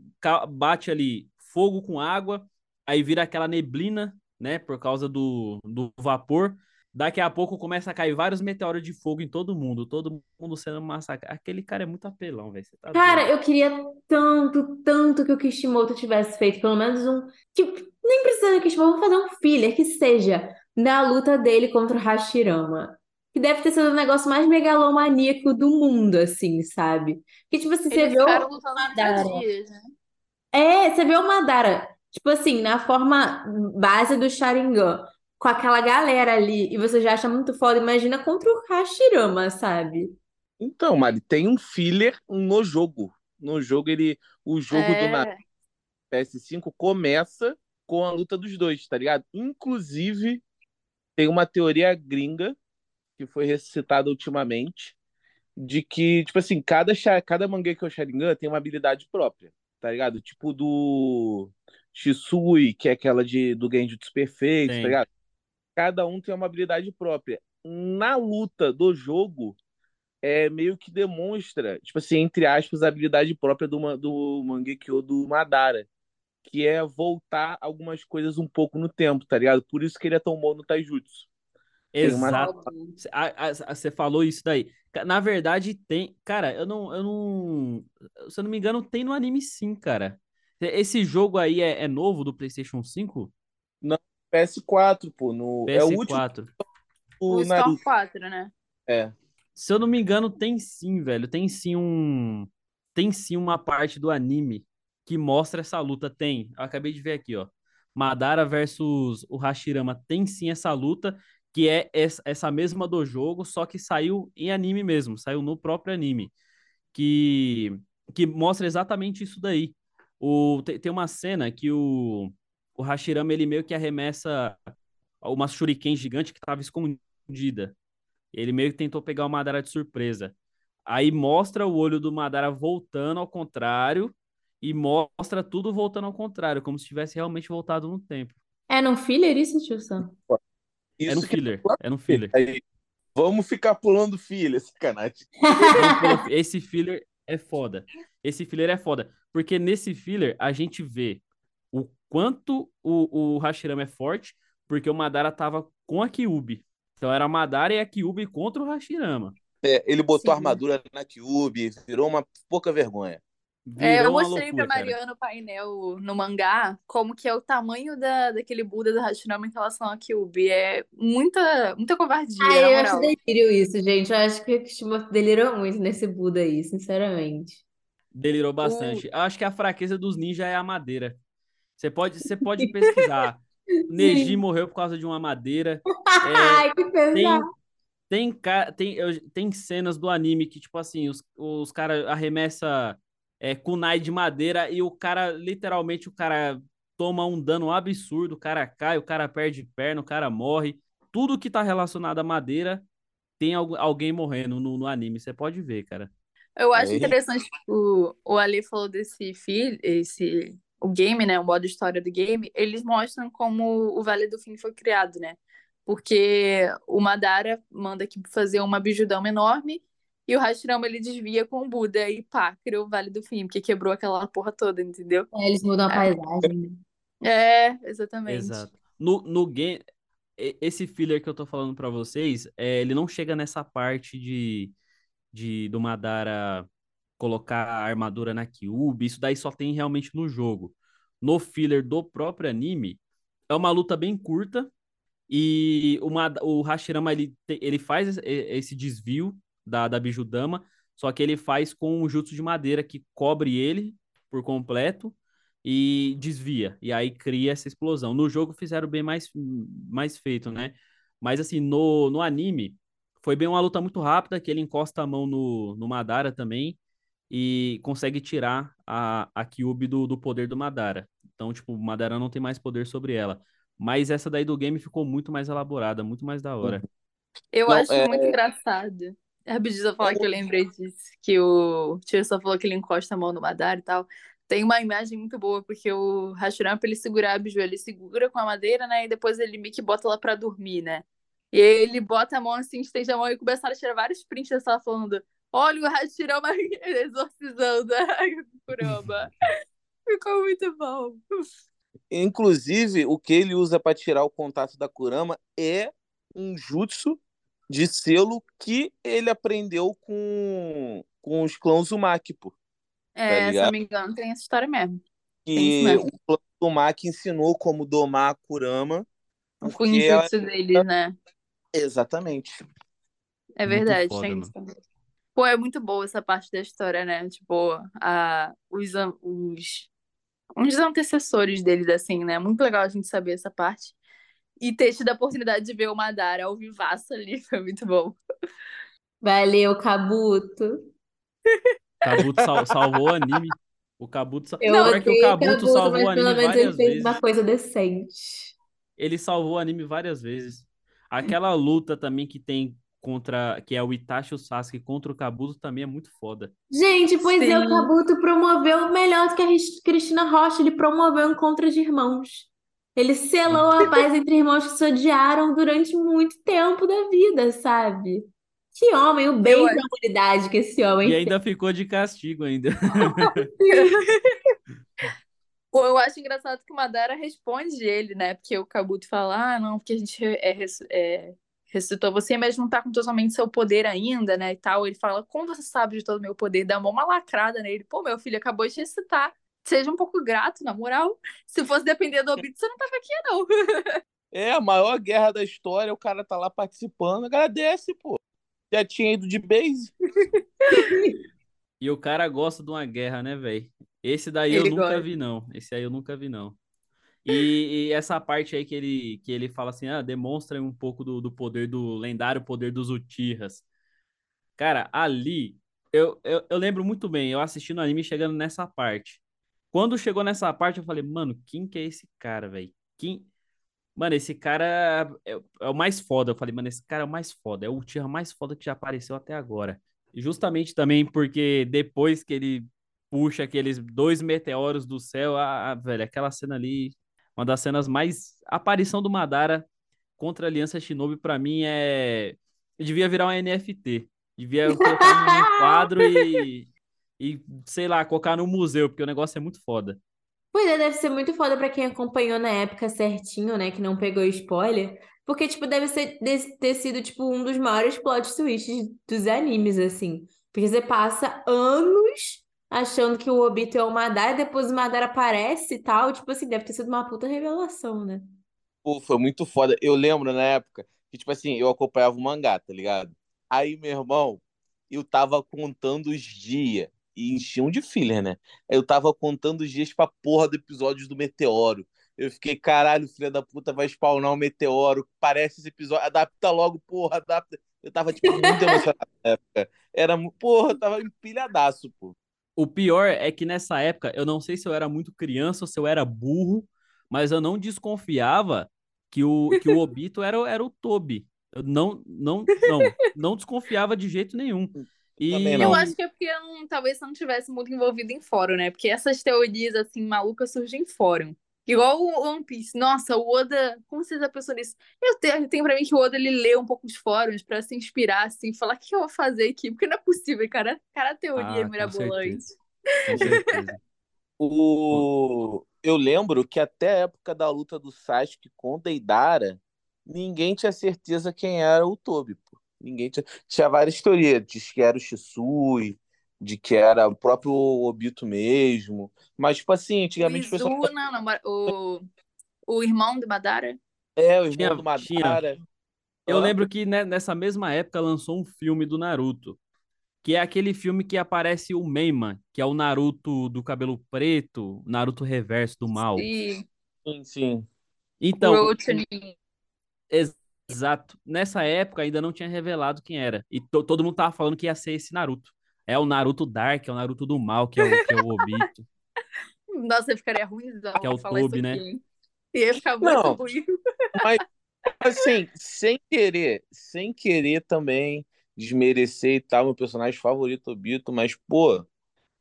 S3: bate ali fogo com água, aí vira aquela neblina, né, por causa do, do vapor. Daqui a pouco começa a cair vários meteoros de fogo em todo mundo, todo mundo sendo massacrado. Aquele cara é muito apelão, velho. Tá
S1: Cara,
S3: doido.
S1: eu queria tanto, tanto que o Kishimoto tivesse feito pelo menos um. Tipo, nem precisa do Kishimoto, vamos fazer um filler que seja da luta dele contra o Hashirama. Que deve ter sido o negócio mais megalomaníaco do mundo, assim, sabe? Que, tipo assim, você
S2: Eles
S1: vê o. Madara.
S2: 30 dias, né?
S1: É, você vê o Madara, tipo assim, na forma base do Sharingan, com aquela galera ali, e você já acha muito foda. Imagina contra o Hashirama, sabe?
S5: Então, Mari, tem um filler no jogo. No jogo, ele. O jogo do Naruto
S2: É.
S5: PS5 começa com a luta dos dois, tá ligado? Inclusive, tem uma teoria gringa que foi recitada ultimamente de que, tipo assim, cada, cada Mangekyo Sharingan tem uma habilidade própria, tá ligado? Tipo do Shisui, que é aquela de, do Genjutsu perfeito, tá ligado? Cada um tem uma habilidade própria. Na luta do jogo, é meio que demonstra, tipo assim, entre aspas, a habilidade própria do, do Mangekyo do Madara, que é voltar algumas coisas um pouco no tempo, tá ligado? Por isso que ele é tão bom no Taijutsu. Uma-
S3: Exato. Você falou isso daí. Na verdade, tem. Cara, eu não, eu não. Se eu não me engano, tem no anime sim, cara. Esse jogo aí é, é novo do PlayStation 5?
S5: PS4, pô. No... É o último
S3: PS4.
S2: O
S5: do
S2: Storm
S5: Naruto.
S2: 4, né?
S5: É.
S3: Se eu não me engano, tem sim, velho. Tem sim um. Tem sim uma parte do anime que mostra essa luta. Tem. Eu acabei de ver aqui, ó. Madara versus o Hashirama. Tem sim essa luta, que é essa mesma do jogo, só que saiu em anime mesmo. Saiu no próprio anime. Que, que mostra exatamente isso daí. O, tem, tem uma cena que o, o Hashirama ele meio que arremessa uma shuriken gigante que estava escondida. Ele meio que tentou pegar o Madara de surpresa. Aí mostra o olho do Madara voltando ao contrário e mostra tudo voltando ao contrário, como se tivesse realmente voltado no tempo.
S1: É num filler isso, tio Sam?
S3: É no
S5: Isso que
S3: filler, é no filler.
S5: Aí, vamos ficar pulando filha, sacanagem.
S3: Esse filler é foda. Esse filler é foda. Porque nesse filler a gente vê o quanto o, o Hashirama é forte, porque o Madara tava com a Kyuubi. Então era a Madara e a Kyuubi contra o Hashirama.
S5: É, ele botou
S1: Sim.
S5: armadura na Kyuubi, virou uma pouca vergonha.
S2: É, eu mostrei
S3: loucura,
S2: pra
S3: cara.
S2: Mariana o painel no mangá como que é o tamanho da, daquele Buda do Hashirama em relação a Kyuubi. É muita, muita covardia,
S1: Ah,
S2: na
S1: eu acho delírio isso, gente. Eu acho que o Kishimoto delirou muito nesse Buda aí, sinceramente.
S3: Delirou bastante. Eu acho que a fraqueza dos ninjas é a madeira. Você pode, você pode pesquisar. Neji
S1: Sim.
S3: morreu por causa de uma madeira.
S1: Ai, que
S3: Tem,
S1: pesado.
S3: tem, tem, eu- tem cenas do anime que, tipo assim, os, os caras arremessa é, kunai de madeira e o cara, literalmente, o cara toma um dano absurdo, o cara cai, o cara perde perna, o cara morre. Tudo que tá relacionado à madeira tem algu- alguém morrendo no, no anime. Você pode ver, cara.
S2: Eu acho
S5: Aí.
S2: interessante, o, o Ali falou desse filho, esse, o game, né, o modo história do game, eles mostram como o Vale do Fim foi criado, né? Porque o Madara manda aqui fazer uma bijudama enorme e o Hashirama ele desvia com o Buda e pá, criou o Vale do Fim, porque quebrou aquela porra toda, entendeu?
S1: É, eles mudam a
S2: É.
S1: paisagem. né?
S2: É, exatamente.
S3: Exato. No, no game, esse filler que eu tô falando pra vocês, é, ele não chega nessa parte de, de do Madara colocar a armadura na Kyuubi, isso daí só tem realmente no jogo. No filler do próprio anime, é uma luta bem curta e o, Mad- o Hashirama ele, ele faz esse desvio da, da Bijudama, só que ele faz com um jutsu de madeira que cobre ele por completo e desvia. E aí cria essa explosão. No jogo fizeram bem mais, mais feito, né? Mas assim, no, no anime, foi bem uma luta muito rápida, que ele encosta a mão no, no Madara também e consegue tirar a, a Kyuubi do, do poder do Madara. Então, tipo, o Madara não tem mais poder sobre ela. Mas essa daí do game ficou muito mais elaborada, muito mais da hora.
S2: Eu
S5: Não,
S2: acho
S5: é-
S2: muito engraçado. Rapidinho só falar que eu lembrei disso, que o tio só falou que ele encosta a mão no Madara e tal. Tem uma imagem muito boa, porque o Hashirama, pra ele segurar a biju, ele segura com a madeira, né? E depois ele meio que bota ela pra dormir, né? E aí ele bota a mão assim, estende a mão e começaram a tirar vários prints dessa falando: Olha o Hashirama exorcizando a Kurama. Ficou muito bom.
S5: Inclusive, o que ele usa para tirar o contato da Kurama é um jutsu de selo que ele aprendeu com, com os clãs Uzumaki, pô.
S2: É, se eu
S5: ligado?
S2: não me engano, tem essa história mesmo. Mesmo.
S5: o clã Uzumaki ensinou como domar a Kurama.
S2: O
S5: Porque ela...
S2: deles, né?
S5: Exatamente.
S2: É verdade,
S3: foda,
S2: tem
S3: mano.
S2: isso também. Pô, é muito boa essa parte da história, né? Tipo, a, os, os, uns antecessores deles, assim, né? Muito legal a gente saber essa parte. E ter tido a oportunidade de ver o Madara ao vivaço ali, foi muito bom.
S1: Valeu, Kabuto.
S3: Kabuto sal- salvou o anime. O Kabuto sal...
S1: Eu
S3: Pior que o Kabuto, salvou o anime
S1: pelo menos ele
S3: várias
S1: fez
S3: vezes.
S1: uma coisa decente.
S3: Ele salvou o anime várias vezes. Aquela luta também que tem contra, que é o Itachi e o Sasuke contra o Kabuto também é muito foda.
S1: Gente, pois é, o
S2: Sim.
S1: Kabuto promoveu melhor do que a Ris- Cristina Rocha, ele promoveu encontros de irmãos. Ele selou a paz entre irmãos que se odiaram durante muito tempo da vida, sabe? Que homem, o bem
S2: Eu
S1: da humanidade que esse homem
S3: E ainda ficou de castigo ainda.
S2: Eu acho engraçado que o Madara responde ele, né? Porque o Kabuto fala, ah, não, porque a gente é, é ressuscitou você, mas não tá com totalmente seu poder ainda, né, e tal. Ele fala, como você sabe de todo o meu poder? Dá uma lacrada nele. Pô, meu filho acabou de ressuscitar. Seja um pouco grato, na moral. Se fosse depender do Obito, você não tava aqui, não.
S5: É a maior guerra da história, o cara tá lá participando, agradece, pô. Já tinha ido de base.
S3: E o cara gosta de uma guerra, né, velho? Esse daí
S2: Ele
S3: eu nunca
S2: gosta.
S3: vi, não. Esse aí eu nunca vi, não. E, e essa parte aí que ele, que ele fala assim, ah, demonstra um pouco do, do poder, do lendário poder dos Uchihas. Cara, ali, eu, eu, eu lembro muito bem, eu assistindo o anime chegando nessa parte. Quando chegou nessa parte, eu falei, mano, quem que é esse cara, velho? Quem... Mano, esse cara é, é o mais foda. Eu falei, mano, esse cara é o mais foda. É o Uchiha mais foda que já apareceu até agora. E Justamente também porque depois que ele puxa aqueles dois meteoros do céu, ah, ah, velho, aquela cena ali, uma das cenas mais. A aparição do Madara contra a Aliança Shinobi, pra mim, é. Devia virar um NFT. Devia colocar num quadro e. E, sei lá, colocar no museu, porque o negócio é muito foda.
S1: Pois é, deve ser muito foda pra quem acompanhou na época certinho, né? Que não pegou spoiler. Porque, tipo, deve ser, de- ter sido, tipo, um dos maiores plot twists dos animes, assim. Porque você passa anos achando que o Obito é o Madara, depois o Madara aparece e tal. Tipo assim, deve ter sido uma puta revelação, né?
S5: Pô, foi muito foda. Eu lembro na época que, tipo assim, eu acompanhava o mangá, tá ligado? Aí, meu irmão, eu tava contando os dias. E enchiam de filler, né? Eu tava contando os dias pra porra do episódio do Meteoro. Eu fiquei, caralho, filha da puta, vai spawnar um meteoro. Parece esse episódio. Adapta logo, porra, adapta. Eu tava, tipo, muito emocionado na época. Era, porra, eu tava empilhadaço, pô.
S3: O pior é que nessa época, eu não sei se eu era muito criança ou se eu era burro, mas eu não desconfiava que o, que o Obito era, era o Tobi. Eu não, não, não, não desconfiava de jeito nenhum. E
S2: Eu acho que é porque eu não, talvez você não tivesse muito envolvido em fórum, né? Porque essas teorias, assim, malucas surgem em fórum. Igual o One Piece. Nossa, o Oda, como vocês já pensou nisso? Eu tenho, eu tenho pra mim que o Oda, ele lê um pouco os fóruns pra se inspirar, assim, falar o que eu vou fazer aqui? Porque não é possível, cara. Cara, teoria
S3: Ah, com
S2: mirabolante.
S3: certeza. Com certeza.
S5: O... Eu lembro que até a época da luta do Sasuke com o Deidara, ninguém tinha certeza quem era o Tobi. Ninguém tinha... tinha várias teorias, de que era o Shisui, de que era o próprio Obito mesmo. Mas, tipo assim, antigamente o pessoal.
S2: Não, namora- o, o irmão de Madara.
S5: É, o irmão
S3: Tinha-
S5: do Madara.
S3: Eu
S5: Hã?
S3: lembro que né, nessa mesma época lançou um filme do Naruto, que é aquele filme que aparece o Meiman, que é o Naruto do cabelo preto, Naruto reverso do mal.
S2: E
S5: Sim, sim.
S3: Então,
S2: Road to Nin-
S3: ex- exato. Nessa época ainda não tinha revelado quem era. E to- todo mundo tava falando que ia ser esse Naruto. É o Naruto Dark, é o Naruto do mal, que é o, que é o Obito.
S2: Nossa, eu ficaria ruimzão
S3: Que é o Tobi,
S2: isso
S3: né?
S2: aqui. hein? Ia ficar muito
S5: Não.
S2: ruim.
S5: Assim, sem querer, sem querer também desmerecer e tal, meu personagem favorito, Obito, mas, pô,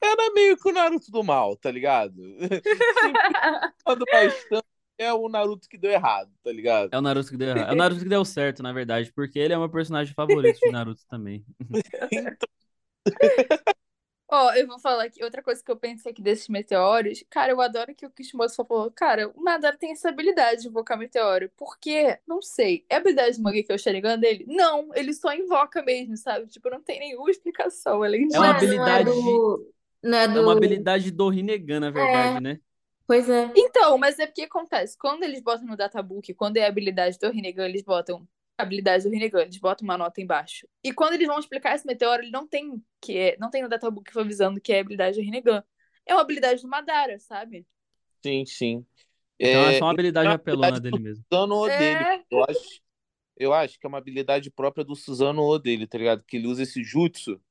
S5: era meio que o Naruto do mal, tá ligado? Simplificando bastante, é o Naruto que deu errado, tá ligado?
S3: É o Naruto que deu errado. É o Naruto que deu certo, na verdade, porque ele é o meu personagem favorito de Naruto também.
S5: Então,
S2: Ó, eu vou falar aqui, outra coisa que eu pensei aqui desses meteoros, cara, eu adoro que o Kishimoto falou, cara, o Madara tem essa habilidade de invocar meteoro. Por quê? Não sei. É a habilidade do Mangekyou Sharingan dele? Não, ele só invoca mesmo, sabe? Tipo, não tem nenhuma explicação além disso.
S3: É uma
S1: Ué, não é
S3: habilidade
S1: do... Não é
S3: É
S1: do...
S3: uma habilidade do Rinnegan, na verdade, né?
S1: Pois é.
S2: Então, mas é porque acontece, quando eles botam no databook, quando é a habilidade do Rinnegan, eles botam a habilidade do Rinnegan, eles botam uma nota embaixo. E quando eles vão explicar esse meteoro, ele não tem que é, não tem no databook avisando que é a habilidade do Rinnegan. É uma habilidade do Madara, sabe?
S5: sim, sim.
S3: Então é
S5: É,
S3: só uma habilidade
S5: é uma
S3: apelona
S5: habilidade
S3: dele mesmo.
S5: Suzano O dele.
S2: É.
S5: Eu acho, eu acho que é uma habilidade própria do Suzano O dele, tá ligado? Que ele usa esse jutsu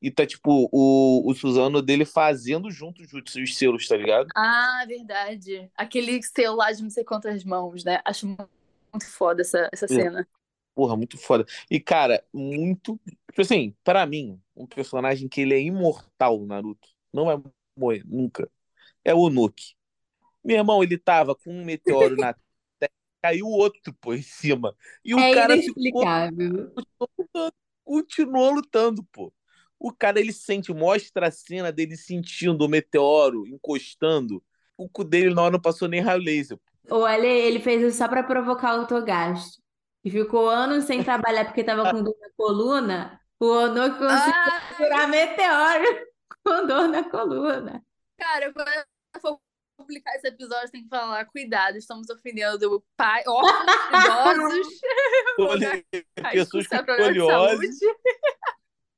S5: e tá, tipo, o, o Suzano dele fazendo junto os selos, tá ligado?
S2: Ah, verdade. Aquele selo lá de não sei quantas mãos, né? Acho muito foda essa, essa cena.
S5: Porra, muito foda. E, cara, muito. Tipo assim, pra mim, um personagem que ele é imortal, Naruto. Não vai morrer, nunca. É o Onuki. Meu irmão, ele tava com um meteoro na terra, caiu outro, pô, em cima. E o
S1: É
S5: cara ficou,
S1: inexplicável.
S5: continuou lutando, pô. O cara, ele sente, mostra a cena dele sentindo o meteoro encostando. O cu dele na hora não passou nem raio laser.
S1: Ou ele, ele fez isso só pra provocar o Togashi. que ficou anos sem trabalhar porque tava com dor na coluna, o Ono conseguiu
S2: Ah,
S1: curar meteoro com dor na coluna.
S2: cara, quando eu for publicar esse episódio, tem que falar, cuidado, estamos ofendendo pai, órfãos, idosos,
S5: Poli- Pessoas
S2: isso é
S5: com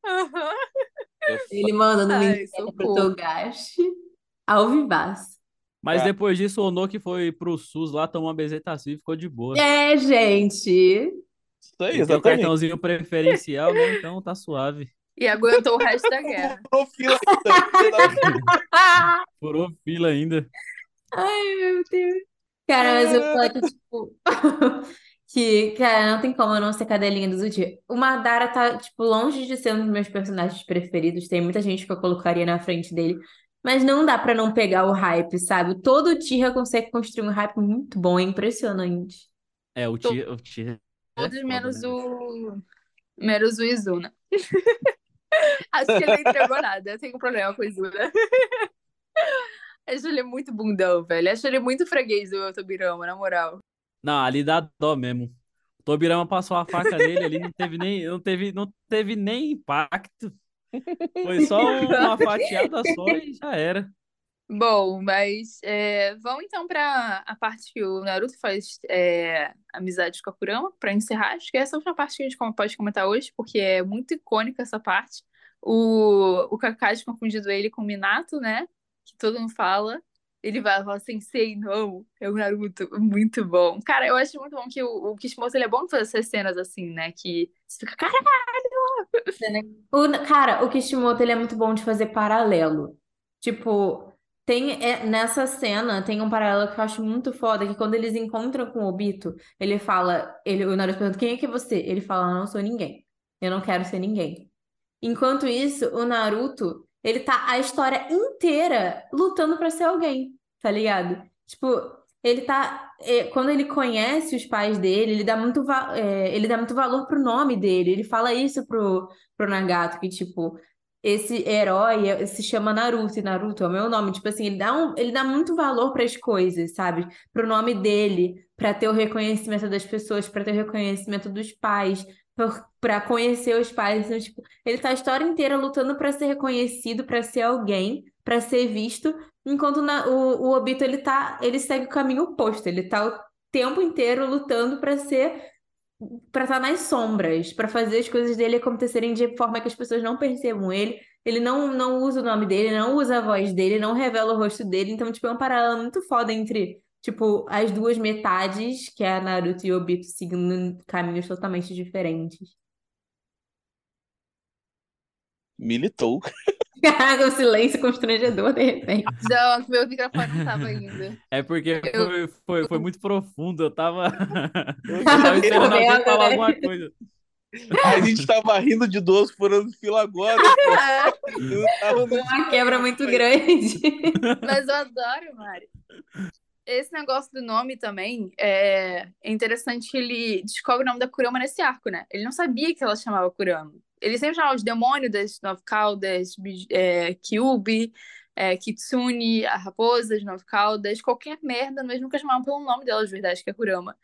S2: Aham.
S1: Ele manda no Ministério do
S2: socorro.
S1: Togashi ao vivaço.
S3: Mas
S5: É.
S3: depois disso, o Onoki foi pro SUS lá, tomou uma bezetacil e ficou de boa.
S1: É, gente.
S5: Isso aí,
S3: tem o
S5: exatamente.
S3: cartãozinho preferencial, né? Então tá suave.
S2: E aguentou o resto da guerra.
S5: Furou fila ainda.
S3: Furou fila ainda.
S1: Ai, meu Deus. Cara, mas eu falo que, tipo, que, cara, não tem como eu não ser cadelinha do Zodíaco. O Madara tá, tipo, longe de ser um dos meus personagens preferidos. Tem muita gente que eu colocaria na frente dele. Mas não dá pra não pegar o hype, sabe? Todo Tira consegue construir um hype muito bom, é impressionante.
S3: É, o Tia. O tia é
S2: Todos menos
S3: né?
S2: o. Menos o Izuna. Acho que ele não entregou nada. Eu tenho um problema com o Izuna. Acho ele muito bundão, velho. Acho ele muito freguês do Tobirama, na moral.
S3: Não, ali dá dó mesmo. O Tobirama passou a faca nele ali, não teve nem, não teve, não teve nem impacto. Foi só uma fatiada só e já era.
S2: Bom, mas é, vamos então para a parte que o Naruto faz é, amizade com a Kurama, para encerrar. Acho que essa é a última parte que a gente pode comentar hoje, porque é muito icônica essa parte. O, o Kakashi confundindo ele com o Minato, né? Que todo mundo fala. Ele vai falar Sensei, não, é o Naruto, muito bom. Cara, eu acho muito bom que o, o Kishimoto ele é bom em fazer essas cenas assim, né? Que você fica, cara,
S1: O, cara, o Kishimoto, ele é muito bom de fazer paralelo. Tipo, tem é, nessa cena, tem um paralelo que eu acho muito foda, que quando eles encontram com o Obito, ele fala, ele, o Naruto pergunta, quem é que é você? Ele fala, eu não sou ninguém. Eu não quero ser ninguém. Enquanto isso, o Naruto, ele tá a história inteira lutando pra ser alguém, tá ligado? Tipo, ele tá. é, quando ele conhece os pais dele, ele dá muito, é, ele dá muito valor pro nome dele. Ele fala isso pro, pro Nagato, que, tipo, esse herói é- se chama Naruto, e Naruto é o meu nome. Tipo assim, ele dá, um, ele dá muito valor para as coisas, sabe? Pro nome dele, pra ter o reconhecimento das pessoas, pra ter o reconhecimento dos pais, pra conhecer os pais. Então, tipo, ele tá a história inteira lutando pra ser reconhecido, pra ser alguém, pra ser visto, enquanto na- o, o Obito ele tá, ele segue o caminho oposto. Ele tá o tempo inteiro lutando pra ser pra estar nas sombras, pra fazer as coisas dele acontecerem de forma que as pessoas não percebam ele. Ele não, não usa o nome dele, não usa a voz dele, não revela o rosto dele. Então, tipo, é um paralelo muito foda entre, tipo, as duas metades, que é a Naruto e o Obito, seguindo caminhos totalmente diferentes.
S5: Militou.
S1: Caraca, o silêncio constrangedor, de repente.
S2: não, meu microfone não tava ainda.
S3: É porque
S2: Eu-
S3: foi, foi, foi muito profundo. Eu tava, eu
S1: Tava
S3: esperando alguém falar
S1: né?
S3: alguma coisa.
S5: A gente tava rindo de idoso furando fila agora. no-
S1: Uma quebra muito grande.
S2: Mas eu adoro, Mari. Esse negócio do nome também é, é interessante ele descobre o nome da Kurama nesse arco, né? Ele não sabia que ela chamava Kurama. Ele sempre chamava os demônios das nove caudas, é, Kyubi, é, Kitsune, a raposa das nove caudas, qualquer merda, mas nunca chamavam pelo nome dela de verdade, que é Kurama.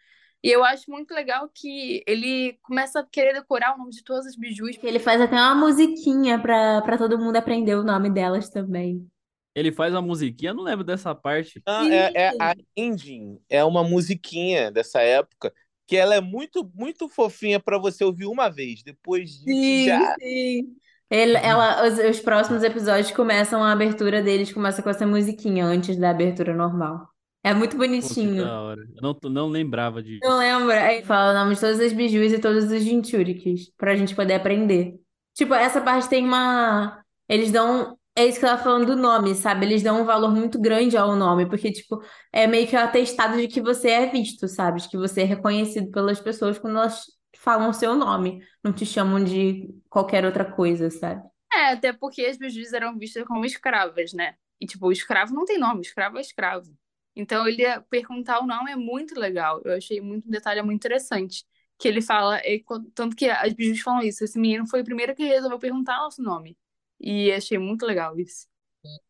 S2: E eu acho muito legal que ele começa a querer decorar o nome de todas as bijus.
S1: Ele faz até uma musiquinha pra todo mundo aprender o nome delas também.
S3: Ele faz a musiquinha, eu não lembro dessa parte.
S5: Ah, é, é a Ending é uma musiquinha dessa época que ela é muito, muito fofinha pra você ouvir uma vez. Depois disso
S1: Sim,
S5: já.
S1: sim. Ele, ela, os, os próximos episódios começam, a abertura deles começa com essa musiquinha antes da abertura normal. É muito
S3: Pô,
S1: bonitinho.
S3: da hora. Eu não, não lembrava disso.
S1: Não lembro. Aí fala o nome de todas as bijus e todos os jinchurikis pra gente poder aprender. Tipo, essa parte tem uma. Eles dão. É isso que ela falando do nome, sabe? Eles dão um valor muito grande ao nome, porque, tipo, é meio que o atestado de que você é visto, sabe? De que você é reconhecido pelas pessoas quando elas falam o seu nome. Não te chamam de qualquer outra coisa, sabe?
S2: É, até porque as bijus eram vistas como escravas, né? E, tipo, o escravo não tem nome, escravo é escravo. Então, ele perguntar o nome é muito legal. Eu achei muito um detalhe muito interessante. Que ele fala, é, tanto que as bijus falam isso, esse menino foi o primeiro que resolveu perguntar nosso nome. E achei muito legal isso.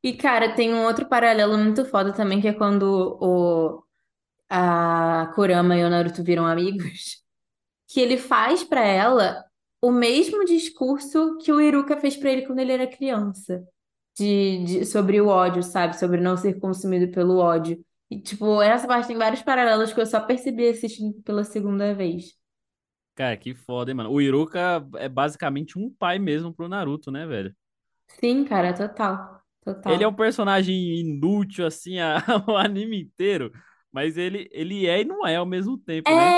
S1: E, cara, tem um outro paralelo muito foda também, que é quando o, a Kurama e o Naruto viram amigos. que ele faz pra ela o mesmo discurso que o Iruka fez pra ele quando ele era criança. De, de- sobre o ódio, sabe? Sobre não ser consumido pelo ódio. E, tipo, essa parte tem vários paralelos que eu só percebi assistindo pela segunda vez.
S3: Cara, que foda, hein, mano. O Iruka é basicamente um pai mesmo pro Naruto, né, velho?
S1: Sim, cara, total.
S3: Ele é um
S1: Total.
S3: personagem inútil, assim, a- o anime inteiro, mas ele, ele é e não é ao mesmo tempo, né?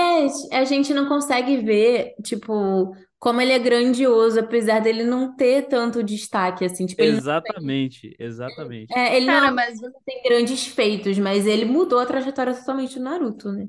S1: É, a gente não consegue ver, tipo, como ele é grandioso, apesar dele não ter tanto destaque, assim. Tipo, ele,
S3: Exatamente, exatamente.
S1: é, ele não é
S2: Cara, mas,
S1: que tem grandes feitos, mas ele mudou a trajetória totalmente do Naruto, né?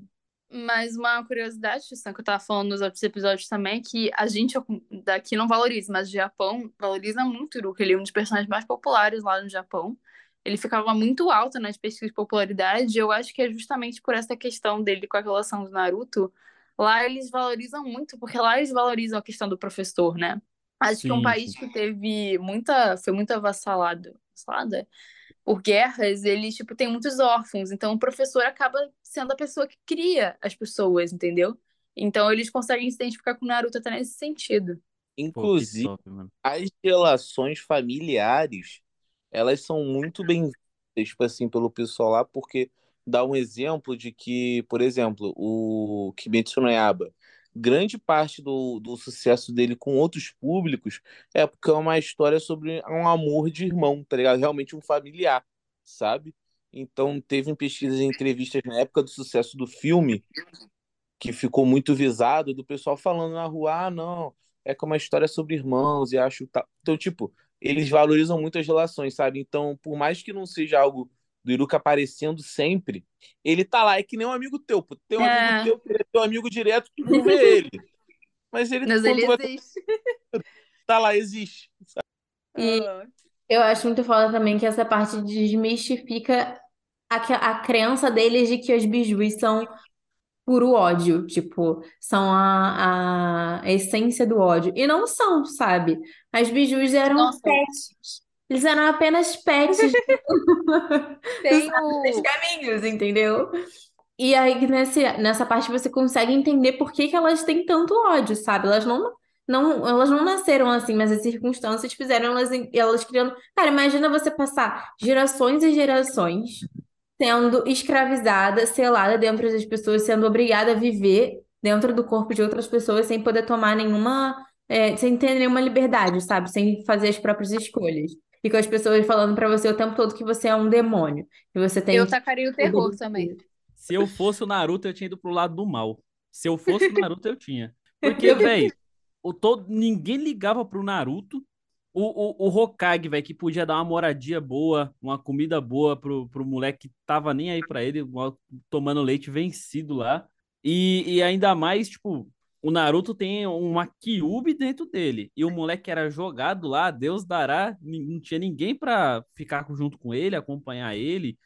S2: Mas uma curiosidade, Tristan, que eu tava falando nos outros episódios também, é que a gente daqui não valoriza, mas o Japão valoriza muito o Iruka. Ele é um dos personagens mais populares lá no Japão. Ele ficava muito alto nas pesquisas de popularidade, e eu acho que é justamente por essa questão dele com a relação do Naruto. Lá eles valorizam muito, porque lá eles valorizam a questão do professor, né? Acho que é um
S3: Sim,
S2: país
S3: sim.
S2: que teve muita, foi muito avassalado, avassalada por guerras, ele, tipo, tem muitos órfãos. Então, o professor acaba sendo a pessoa que cria as pessoas, entendeu? Então, eles conseguem se identificar com o Naruto até nesse sentido.
S3: Pô,
S5: Inclusive,
S3: top, mano.
S5: as relações familiares, elas são muito bem vistas, tipo assim, pelo pessoal lá, porque dá um exemplo de que, por exemplo, o Kimetsu no Yaiba, grande parte do, do sucesso dele com outros públicos é porque é uma história sobre um amor de irmão, tá ligado? Realmente um familiar, sabe? Então, teve pesquisas e entrevistas na época do sucesso do filme, que ficou muito visado do pessoal falando na rua, ah, não, é que é uma história sobre irmãos e acho tal. Então, tipo, eles valorizam muito as relações, sabe? Então, por mais que não seja algo do Iruka aparecendo sempre, ele tá lá, é que nem um amigo teu, pô. Tem um amigo
S2: É,
S5: teu que é teu amigo direto, tu não vê ele. Mas ele,
S2: mas ele
S5: vai
S2: existe.
S5: tá lá, existe.
S1: E
S2: Ah,
S1: eu acho muito foda também que essa parte desmistifica a, que- a crença deles de que os bijus são puro ódio, tipo, são a, a essência do ódio. E não são, sabe? As bijus eram
S2: Nossa,
S1: pets. Eles eram apenas pets
S2: tem
S1: dos
S2: o.
S1: caminhos, entendeu? E aí, nesse, nessa parte, você consegue entender por que que elas têm tanto ódio, sabe? Elas não, não, elas não nasceram assim, mas as circunstâncias fizeram elas, elas criando. Cara, imagina você passar gerações e gerações sendo escravizada, selada dentro das pessoas, sendo obrigada a viver dentro do corpo de outras pessoas sem poder tomar nenhuma, é, sem ter nenhuma liberdade, sabe? Sem fazer as próprias escolhas. E com as pessoas falando pra você o tempo todo que você é um demônio, que você tem
S2: Eu tacaria o terror também.
S3: Se eu fosse o Naruto, eu tinha ido pro lado do mal. Se eu fosse o Naruto, eu tinha. Porque, velho, o todo, ninguém ligava pro Naruto. O, o, o Hokage, velho, que podia dar uma moradia boa, uma comida boa pro, pro moleque que tava nem aí pra ele, tomando leite vencido lá. E, e ainda mais, tipo, o Naruto tem uma Kyuubi dentro dele. E o moleque era jogado lá, Deus dará, não tinha ninguém pra ficar junto com ele, acompanhar ele,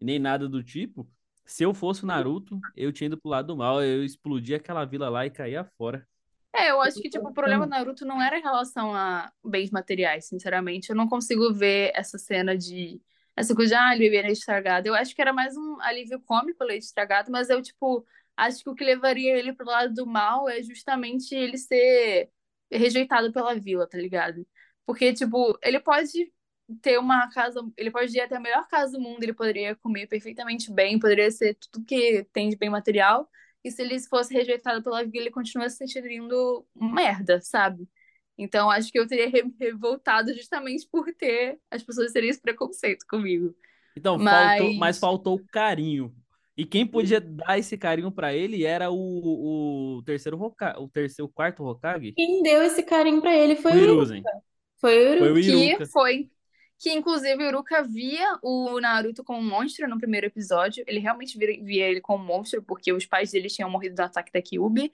S3: nem nada do tipo. Se eu fosse o Naruto, eu tinha ido pro lado do mal, eu explodia aquela vila lá e caía fora.
S2: É, eu acho que, tipo, o problema do Naruto não era em relação a bens materiais, sinceramente. Eu não consigo ver essa cena de. Essa coisa de, ah, ele bebia leite estragado. Eu acho que era mais um alívio cômico leite estragado, mas eu, tipo, acho que o que levaria ele pro lado do mal é justamente ele ser rejeitado pela vila, tá ligado? Porque, tipo, ele pode ter uma casa, ele pode ir até a melhor casa do mundo, ele poderia comer perfeitamente bem, poderia ser tudo que tem de bem material. E se ele fosse rejeitado pela vila, ele continua se sentindo merda, sabe? Então, acho que eu teria re- revoltado justamente por ter as pessoas terem esse preconceito comigo.
S3: Então, faltou, mas
S2: Mas,
S3: faltou carinho. E quem podia dar esse carinho pra ele era o, o terceiro Hokage, o terceiro, o quarto Hokage,
S1: Quem deu esse carinho pra ele foi o Iruka. Foi o
S3: Foi
S1: Iruka.
S3: o
S2: que foi. Que inclusive o Iruka via o Naruto como um monstro no primeiro episódio. Ele realmente via, via ele como um monstro, porque os pais dele tinham morrido do ataque da Kyuubi.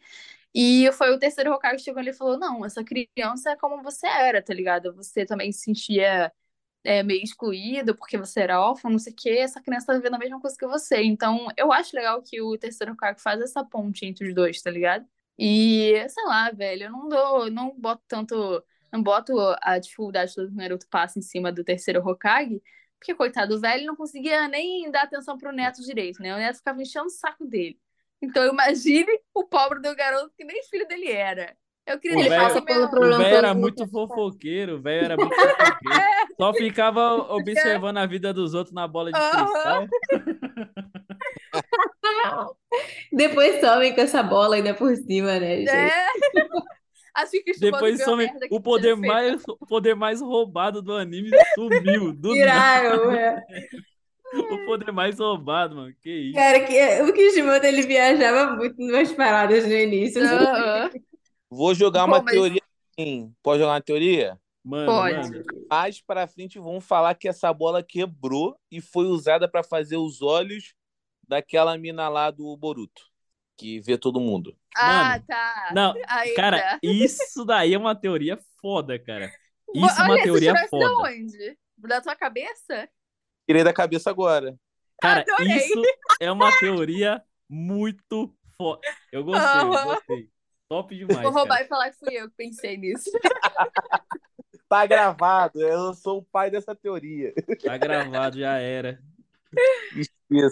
S2: E foi o terceiro Hokage que chegou ali e falou: Não, essa criança é como você era, tá ligado? Você também se sentia é, meio excluído porque você era órfão, não sei o quê. Essa criança tá vivendo a mesma coisa que você. Então, eu acho legal que o terceiro Hokage faz essa ponte entre os dois, tá ligado? E, sei lá, velho, eu não dou, não boto tanto, não boto a dificuldade que o Naruto passa em cima do terceiro Hokage, porque, coitado, o velho não conseguia nem dar atenção pro neto direito, né? O neto ficava enchendo o saco dele. Então imagine o pobre do garoto que nem filho dele era. Eu queria
S3: O
S1: Ele
S2: deixar
S3: velho-
S1: passa pelo
S2: meu...
S3: O
S1: problema
S3: velho era muito fofoqueiro, o velho era muito fofoqueiro. Só ficava observando a vida dos outros na bola de cristal.
S1: Depois somem com essa bola ainda por cima, né, gente?
S2: É. Acho que
S3: Depois some
S2: merda que
S3: o poder
S2: feito.
S3: mais, o poder mais roubado do anime sumiu. Do nada.
S1: É.
S3: O poder mais roubado, mano. Que isso.
S1: Cara, que, o Kishimoto ele viajava muito nas paradas no início.
S2: Aham.
S5: Vou jogar
S2: Pô,
S5: uma
S2: mas-
S5: teoria. Sim. Pode jogar uma teoria?
S3: Mano,
S2: Pode.
S3: mano.
S5: Mais pra frente vão falar que essa bola quebrou e foi usada pra fazer os olhos daquela mina lá do Boruto, que vê todo mundo.
S2: Ah,
S3: Mano,
S2: tá.
S3: Não,
S2: Ainda.
S3: cara, isso daí é uma teoria foda, cara. Isso é uma
S2: Olha,
S3: teoria foda.
S2: Da onde? Da tua cabeça?
S5: Tirei da cabeça agora.
S3: Cara,
S2: Adorei.
S3: isso é uma teoria muito foda. Eu gostei, eu
S2: Aham.
S3: gostei. Top demais,
S2: Vou roubar
S3: cara.
S2: e falar que fui eu que pensei nisso.
S5: Tá gravado, eu sou o pai dessa teoria.
S3: Tá gravado, já era.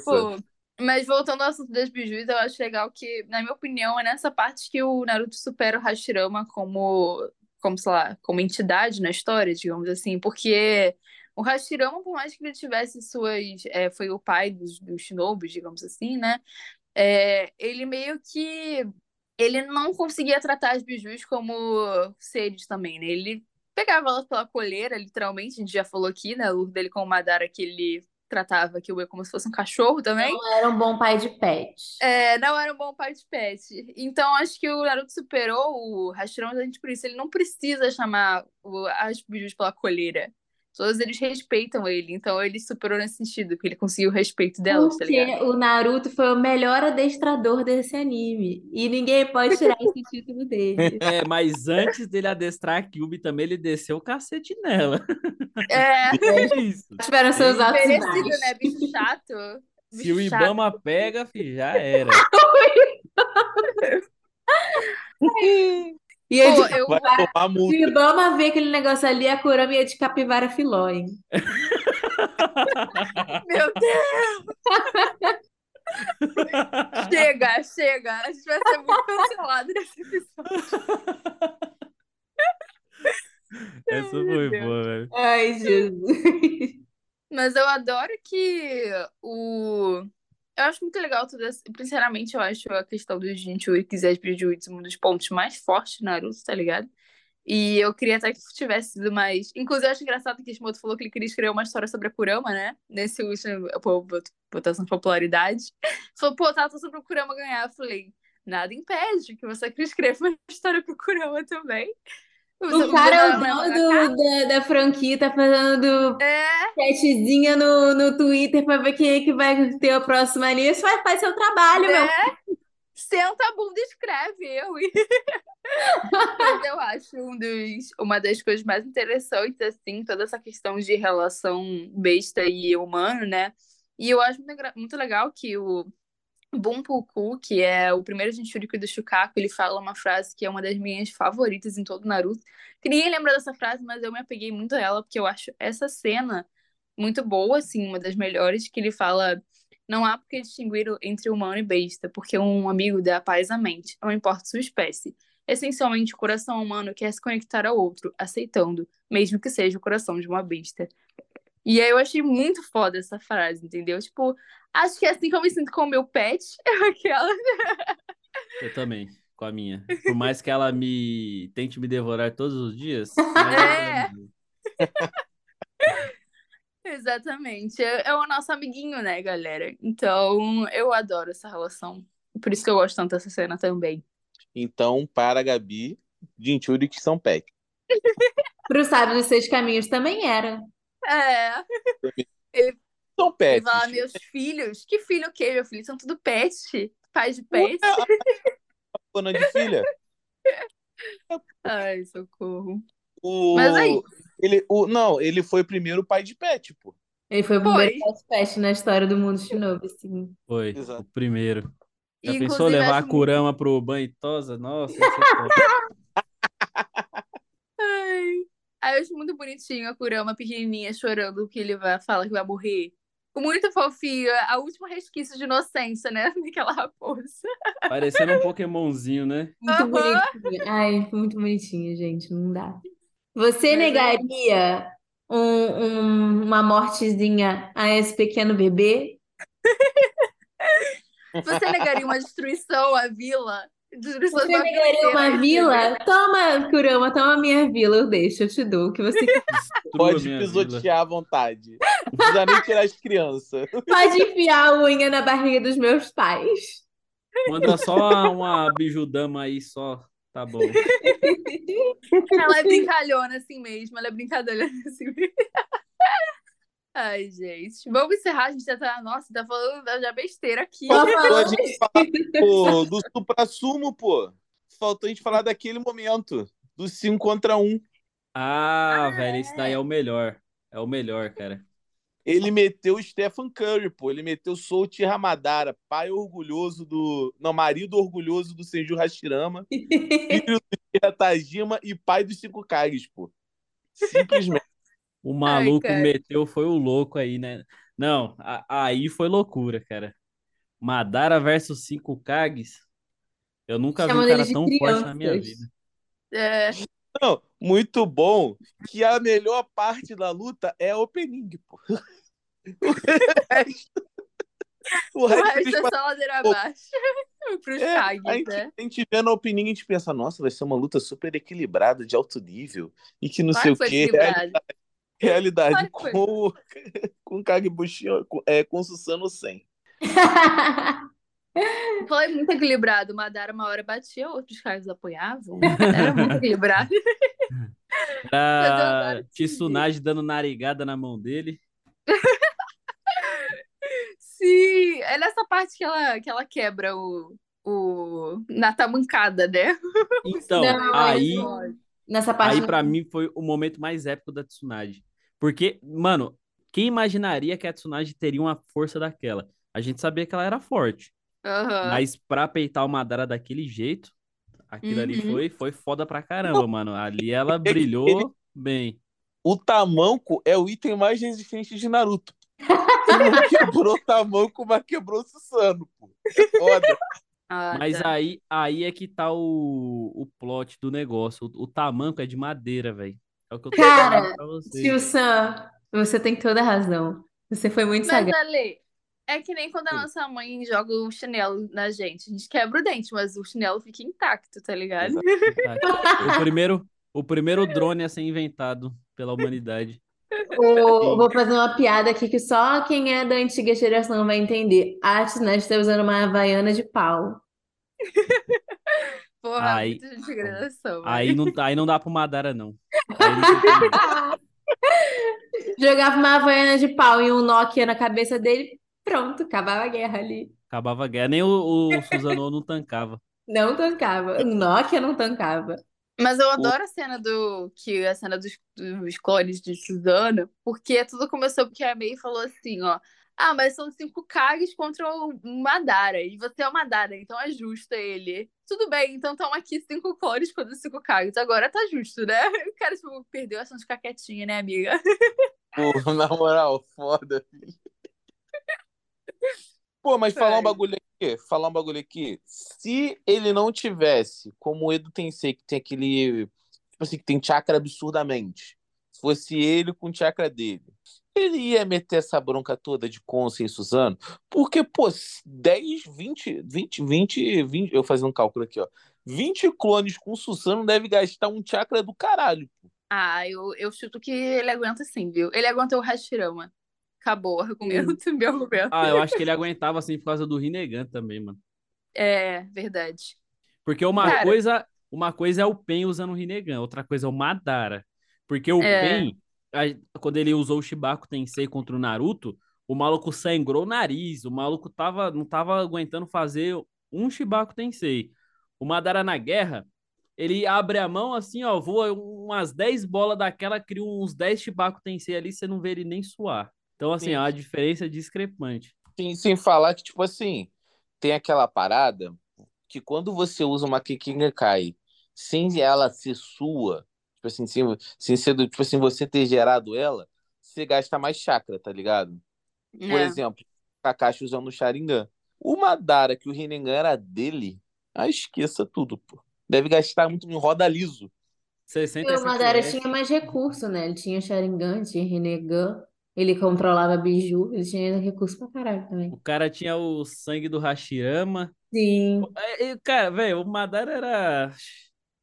S2: Pô, mas voltando ao assunto das bijus, eu acho legal que, na minha opinião, é nessa parte que o Naruto supera o Hashirama como, como, sei lá, como entidade na história, digamos assim, porque o Hashirama, por mais que ele tivesse suas, é, foi o pai dos, dos Shinobis, digamos assim, né, é, ele meio que, ele não conseguia tratar as bijus como seres também, né, ele pegava elas pela coleira, literalmente, a gente já falou aqui, né, o dele com o Madara, que ele tratava que o E como se fosse um cachorro também.
S1: Era um bom pai de pet.
S2: É, não era um bom pai de pet. Então, acho que o Naruto superou o Hashirama exatamente por isso. Ele não precisa chamar o, as bijus pela coleira. Todos eles respeitam ele. Então, ele superou nesse sentido, porque ele conseguiu o respeito delas, tá
S1: Porque
S2: ligado?
S1: o Naruto foi o melhor adestrador desse anime. E ninguém pode tirar esse título dele.
S3: É, mas antes dele adestrar a Kyuubi também, ele desceu o cacete nela.
S2: É,
S3: É isso.
S1: Tiveram seus altos e
S2: merecido, né? Bicho chato.
S3: Se o
S2: Bicho chato.
S3: Ibama pega, fi, já era.
S1: E é
S2: Pô,
S1: de
S2: eu,
S5: Vai tomar
S1: Se o
S5: multa.
S1: Ibama vê aquele negócio ali, a Kurama ia de capivara filó, hein?
S2: meu Deus, chega, chega. A gente vai ser muito cancelado nesse episódio.
S3: Essa foi
S2: Deus.
S3: boa, velho.
S1: Ai, Jesus.
S2: Mas eu adoro que o. Eu acho muito legal tudo isso. Sinceramente, eu acho a questão dos Jinchurikis e as Bijutsu um dos pontos mais fortes do Naruto, tá ligado? E eu queria até que tivesse sido mais. Inclusive, eu acho engraçado que Kishimoto falou que ele queria escrever uma história sobre a Kurama, né? Nesse último. Pô, votação de popularidade. Falou, pô, tava torcendo pro Kurama ganhar. Eu falei, nada impede que você escrever uma história pro Kurama também.
S1: O cara é o dono do- da, da franquia, tá fazendo
S2: É,
S1: chatzinha no, no Twitter pra ver quem é que vai ter a próxima nisso. Faz, faz seu trabalho, meu.
S2: né? Senta a bunda e escreve, eu. Mas eu acho um dos, uma das coisas mais interessantes, assim, toda essa questão de relação besta e humano, né? E eu acho muito legal que o Bunpuku, que é o primeiro Jinchuriki do Shukaku, ele fala uma frase que é uma das minhas favoritas em todo Naruto. Que ninguém lembra dessa frase, mas eu me apeguei muito a ela, porque eu acho essa cena muito boa, assim, uma das melhores, que ele fala não há por que distinguir entre humano e besta, porque um amigo dá paz à mente, não importa sua espécie. Essencialmente, o coração humano quer se conectar ao outro, aceitando, mesmo que seja o coração de uma besta. E aí eu achei muito foda essa frase, entendeu? Tipo, acho que é assim que eu me sinto com o meu pet, aquela.
S3: Eu também, com a minha. Por mais que ela me tente me devorar todos os dias.
S2: É.
S3: ela-
S2: Exatamente. É, é o nosso amiguinho, né, galera? Então, eu adoro essa relação. Por isso que eu gosto tanto dessa cena também.
S5: Então, para a Gabi, Jinchuriki são pet.
S1: Pro sábio dos seis caminhos também era.
S2: É.
S5: São
S2: Ele
S5: pets.
S2: fala, meus filhos. Que filho o quê, meu filho? São tudo pet. Pais de pet.
S5: Dona de filha.
S2: Ai, socorro.
S5: O...
S2: Mas aí-
S5: Ele, o... Não, ele foi primeiro pai de pet, pô.
S1: Ele foi o primeiro pet pet na história do mundo Shinobi, assim.
S3: Foi,
S5: Exato.
S3: o primeiro. Já
S2: Inclusive,
S3: pensou levar a Kurama pro banho e tosa? Nossa,
S2: Aí eu acho muito bonitinho a Kurama pequenininha chorando que ele vai falar que vai morrer. Muito fofinho, a última resquício de inocência, né? Daquela raposa.
S3: Parecendo um Pokémonzinho, né?
S1: Muito
S2: Aham.
S1: bonitinha. Ai, muito bonitinha, gente. Não dá. Você
S2: Mas é
S1: negaria um- um- uma mortezinha a esse pequeno bebê?
S2: Você negaria uma destruição à vila?
S1: Você negaria uma vila? Toma, Kurama, toma minha vila, eu deixo, eu te dou o que você quiser.
S3: Destrua
S5: Pode
S3: minha vila.
S5: pisotear à vontade. Não precisa nem tirar as crianças.
S1: Pode enfiar a unha na barriga dos meus pais.
S3: Manda só uma, uma bijudama aí, só. Tá bom.
S2: Ela é brincalhona assim mesmo, ela é brincadeira assim mesmo. Ai, gente. Vamos encerrar, a gente já tá. Nossa, tá falando já besteira aqui.
S5: Faltou a gente falar pô, do supra-sumo, pô. Faltou a gente falar daquele momento. Do 5 contra 1.
S3: Ah, velho, esse daí é o melhor. É o melhor, cara.
S5: Ele meteu o Stephen Curry, pô. Ele meteu Souti Ramadara, pai orgulhoso do. Não, marido orgulhoso do Senju Hashirama, filho do Tajima e pai dos cinco Kages, pô. Simplesmente.
S3: O maluco
S2: cara.
S3: meteu foi o louco aí, né? Não, a- aí foi loucura, cara. Madara versus 5 Kages. Eu nunca vi um
S1: Chamando
S3: cara tão forte na minha
S1: crianças.
S3: vida.
S2: É,
S5: Não, muito bom que a melhor parte da luta é a opening, pô. O resto. O
S2: o
S5: resto
S2: resto
S5: eles
S2: é só ladeira
S5: Pô,
S2: abaixo. Pros
S5: É, a
S2: Kages,
S5: gente,
S2: né?
S5: a gente vê na opening, a gente pensa, nossa, vai ser uma luta super equilibrada, de alto nível, e que não sei o quê. Realidade com, o- com Kagebushi, com- é, com o Susano 100.
S2: Foi muito equilibrado. Madara uma hora batia, outros caras apoiavam. Era muito equilibrado.
S3: Era
S2: esse
S3: Tsunade dando narigada na mão dele.
S2: Sim, é nessa parte que ela, que ela quebra o, o... na tamancada, né?
S3: Então,
S1: Não,
S3: aí.
S1: Nessa parte
S3: aí para mim foi o momento mais épico da Tsunade. Porque, mano, quem imaginaria que a Tsunade teria uma força daquela? A gente sabia que ela era forte,
S2: Aham.
S3: mas pra peitar o Madara daquele jeito, aquilo ali
S2: Uhum.
S3: foi, foi foda pra caramba, mano. Ali ela brilhou bem.
S5: O tamanco é o item mais resistente de Naruto. Não quebrou o tamanco, mas quebrou o Susano, pô. É foda.
S2: Ah,
S3: Mas
S2: tá.
S3: aí, aí é que tá o, o plot do negócio. O, o tamanco é de madeira, velho. É o que eu tô
S1: Cara,
S3: falando pra vocês.
S1: Tio Sam, você tem toda a razão. Você foi muito
S2: Mas,
S1: sagaz.
S2: Ale, é que nem quando a nossa mãe joga o chinelo na gente. A gente quebra o dente, mas o chinelo fica intacto, tá ligado?
S3: Tá. O primeiro, o primeiro drone a ser inventado pela humanidade.
S1: Vou, vou fazer uma piada aqui que só quem é da antiga geração vai entender. A Tsunade está usando uma havaiana de pau.
S2: Porra,
S3: Aí-
S2: muita gente geração.
S3: Aí não, aí não dá pro Madara, não. Não.
S1: Jogava uma havaiana de pau e um Nokia na cabeça dele, pronto, acabava a guerra ali.
S3: Acabava a guerra. Nem o, o Susanoo não tancava.
S1: Não tancava. O Nokia não tancava.
S2: Mas eu adoro a cena do. Que a cena dos, dos clones de Suzana, porque tudo começou porque a Mei falou assim, ó. Ah, mas são cinco Kages contra o Madara. E você é o Madara, então é justo ele. Tudo bem, então estão aqui cinco clones contra cinco Kages. Agora tá justo, né? O cara, tipo, perdeu a chance de ficar quietinha, né, amiga?
S5: Pô, na moral, foda. Pô, mas falar um bagulho aqui, falar um bagulho aqui. Se ele não tivesse, como o Edo Tensei, que tem aquele. Tipo assim, que tem chakra absurdamente. Se fosse ele com o chakra dele, ele ia meter essa bronca toda de Conce e Suzano. Porque, pô, 10, 20, 20, 20, 20. Eu fazendo um cálculo aqui, ó. 20 clones com Suzano deve gastar um chakra do caralho. pô.
S2: Ah, eu, eu chuto que ele aguenta sim, viu? Ele aguenta o Hashirama. Acabou o argumento, meu argumento.
S3: Ah, eu acho que ele aguentava assim por causa do Rinnegan também, mano.
S2: É, verdade.
S3: Porque uma
S2: Cara.
S3: coisa, uma coisa é o Pen usando o Rinnegan, outra coisa é o Madara. Porque o
S2: É.
S3: Pen, quando ele usou o Shibaku Tensei contra o Naruto, o maluco sangrou o nariz, o maluco tava, não tava aguentando fazer um Shibaku Tensei. O Madara na guerra, ele abre a mão assim, ó, voa umas 10 bolas daquela, cria uns 10 Shibaku Tensei ali, você não vê ele nem suar. Então, assim,
S5: Sim.
S3: é uma diferença discrepante.
S5: Sem, sem falar que, tipo assim, tem aquela parada que quando você usa uma Kikingakai sem ela ser sua, tipo assim, sem, sem ser do, tipo assim, você ter gerado ela, você gasta mais chakra, tá ligado? Por
S2: É.
S5: exemplo, Kakashi usando o Sharingan. O Madara, que o Rinnegan era dele, ah, esqueça tudo, pô. Deve gastar muito em roda liso.
S3: 60
S1: E o Madara tinha mais recurso, né? Ele tinha Sharingan, tinha Rinnegan, ele controlava Biju, ele tinha recurso pra caralho também.
S3: O cara tinha o sangue do Hashirama.
S1: Sim.
S3: É, é, Cara, velho, o Madara era.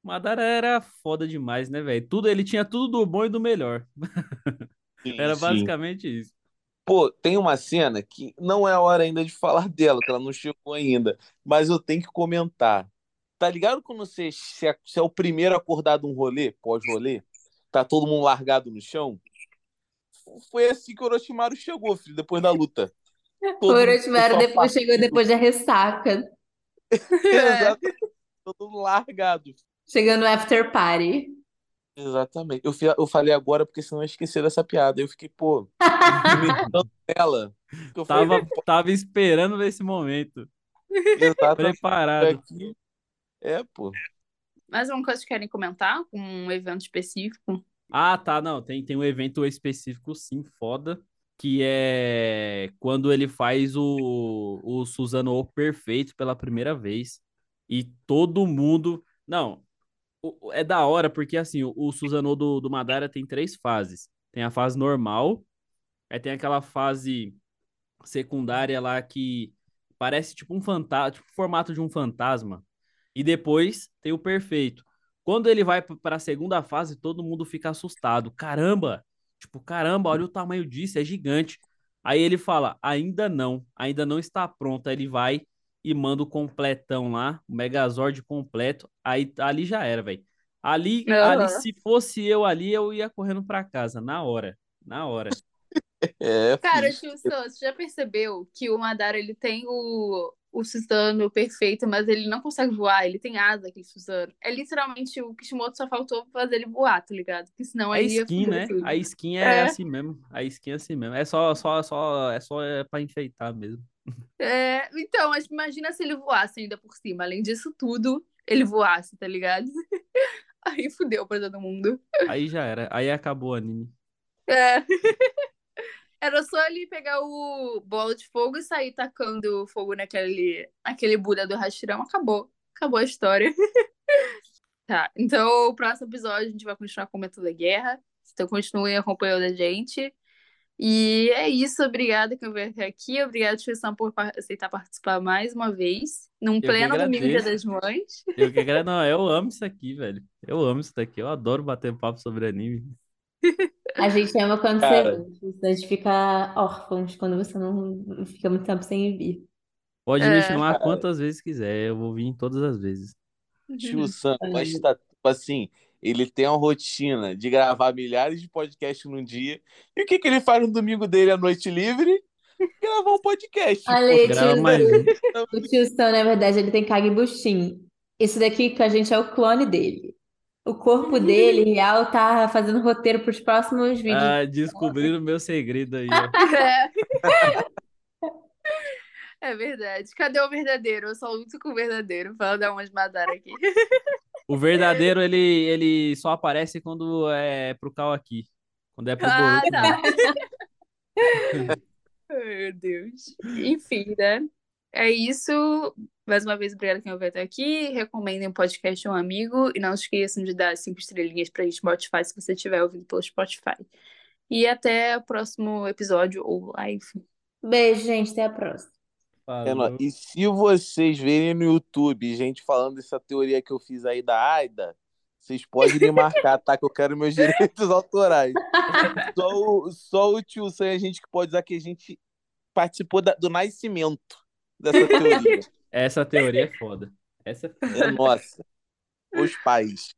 S3: Madara era foda demais, né, velho? Tudo, ele tinha tudo do bom e do melhor.
S5: Sim,
S3: Era
S5: sim.
S3: basicamente isso.
S5: Pô, tem uma cena que não é a hora ainda de falar dela, que ela não chegou ainda, mas eu tenho que comentar. Tá ligado quando você se é, se é o primeiro a acordar de um rolê, pós-rolê, tá todo mundo largado no chão? Foi assim que o Orochimaru chegou, filho, depois da luta.
S1: O
S5: Todo
S1: Orochimaru depois chegou depois da ressaca,
S5: Exatamente. Todo mundo largado.
S1: Chegando after party.
S5: Exatamente. Eu, eu falei agora porque senão eu esqueci dessa piada. Eu fiquei, pô, imitando ela. Eu falei,
S3: Tava, tava esperando esse momento.
S5: exatamente
S3: Preparado.
S5: aqui. É, pô.
S2: Mais uma coisa que querem comentar? Um evento específico?
S3: Ah, tá, não. Tem, tem um evento específico, sim, foda. Que é quando ele faz o, o Susanoo perfeito pela primeira vez. E todo mundo. Não, o- o- é da hora, porque assim, o, o Susanoo do, do Madara tem três fases. Tem a fase normal, aí tem aquela fase secundária lá que parece tipo um fantasma, tipo formato de um fantasma. E depois tem o perfeito. Quando ele vai para a segunda fase, todo mundo fica assustado. Caramba! Tipo, caramba, olha o tamanho disso, é gigante. Aí ele fala: ainda não, ainda não está pronto. Aí ele vai e manda o completão lá, o Megazord completo. Aí ali já era, velho. Ali,
S2: Aham.
S3: ali, se fosse eu ali, eu ia correndo para casa, na hora. Na hora.
S5: É,
S2: Cara, Sam, você já percebeu que o Madara ele tem o, o Suzano perfeito, mas ele não consegue voar, ele tem asa, aquele Suzano. É literalmente o Kishimoto só faltou fazer ele voar, tá ligado? Porque senão
S3: É skin, né?
S2: tudo.
S3: A skin é,
S2: É.
S3: assim mesmo. A skin é assim mesmo. É só, só, só, é só é pra enfeitar mesmo.
S2: É, então, mas imagina se ele voasse ainda por cima. Além disso tudo, ele voasse, tá ligado? Aí fudeu pra todo mundo.
S3: Aí já era. Aí acabou o anime.
S2: É. Era só ele pegar o bola de fogo e sair tacando fogo naquele, naquele Buda do Hashirama. Acabou. Acabou a história. Tá, então o próximo episódio a gente vai continuar comentando a guerra. Então continuem acompanhando a gente. E é isso. Obrigada que veio até aqui. Obrigada, Tio Sam, por aceitar participar mais uma vez. Num
S3: que
S2: pleno domingo Dia das
S3: agradeço.
S2: Mães.
S3: Eu que agra- Não, eu amo isso aqui, velho. Eu amo isso daqui. Eu adoro bater papo sobre anime.
S1: A gente ama quando
S5: Cara.
S1: você vem, a gente fica órfãos quando você não fica muito tempo sem vir.
S3: Pode me
S2: É.
S3: chamar quantas vezes quiser. Eu vou vir todas as vezes.
S5: Tio Sam, mas tá, tipo assim, ele tem uma rotina de gravar milhares de podcasts num dia. E o que que ele faz no domingo dele à noite livre? Gravar um podcast. Pô.
S3: Grava
S1: tio,
S3: mais um.
S1: o tio Sam, na verdade, ele tem Kagebushin. Isso daqui com a gente é o clone dele. O corpo dele, real, tá fazendo roteiro pros próximos vídeos.
S3: Ah, descobriram o meu segredo aí, ó.
S2: É. É verdade. Cadê o verdadeiro? Eu só luto com o verdadeiro. Pra dar umas Madara aqui.
S3: O verdadeiro, ele, ele só aparece quando é pro Kawaki. Quando é pro
S2: Ah,
S3: Boruto,
S2: tá. Meu Deus. Enfim, né? É isso. Mais uma vez, obrigada quem ouviu até aqui. Recomendem o podcast a um amigo. E não esqueçam de dar cinco estrelinhas pra Spotify se você estiver ouvindo pelo Spotify. E até o próximo episódio ou live.
S1: Beijo, gente. Até a próxima.
S3: Falou.
S5: E se vocês verem no YouTube gente falando dessa teoria que eu fiz aí da AIDA, vocês podem me marcar, tá? Que eu quero meus direitos autorais. Só o, só o tio Sam a gente que pode usar que a gente participou da- do nascimento dessa teoria.
S3: Essa teoria é foda. Essa é foda.
S5: Nossa. Os pais.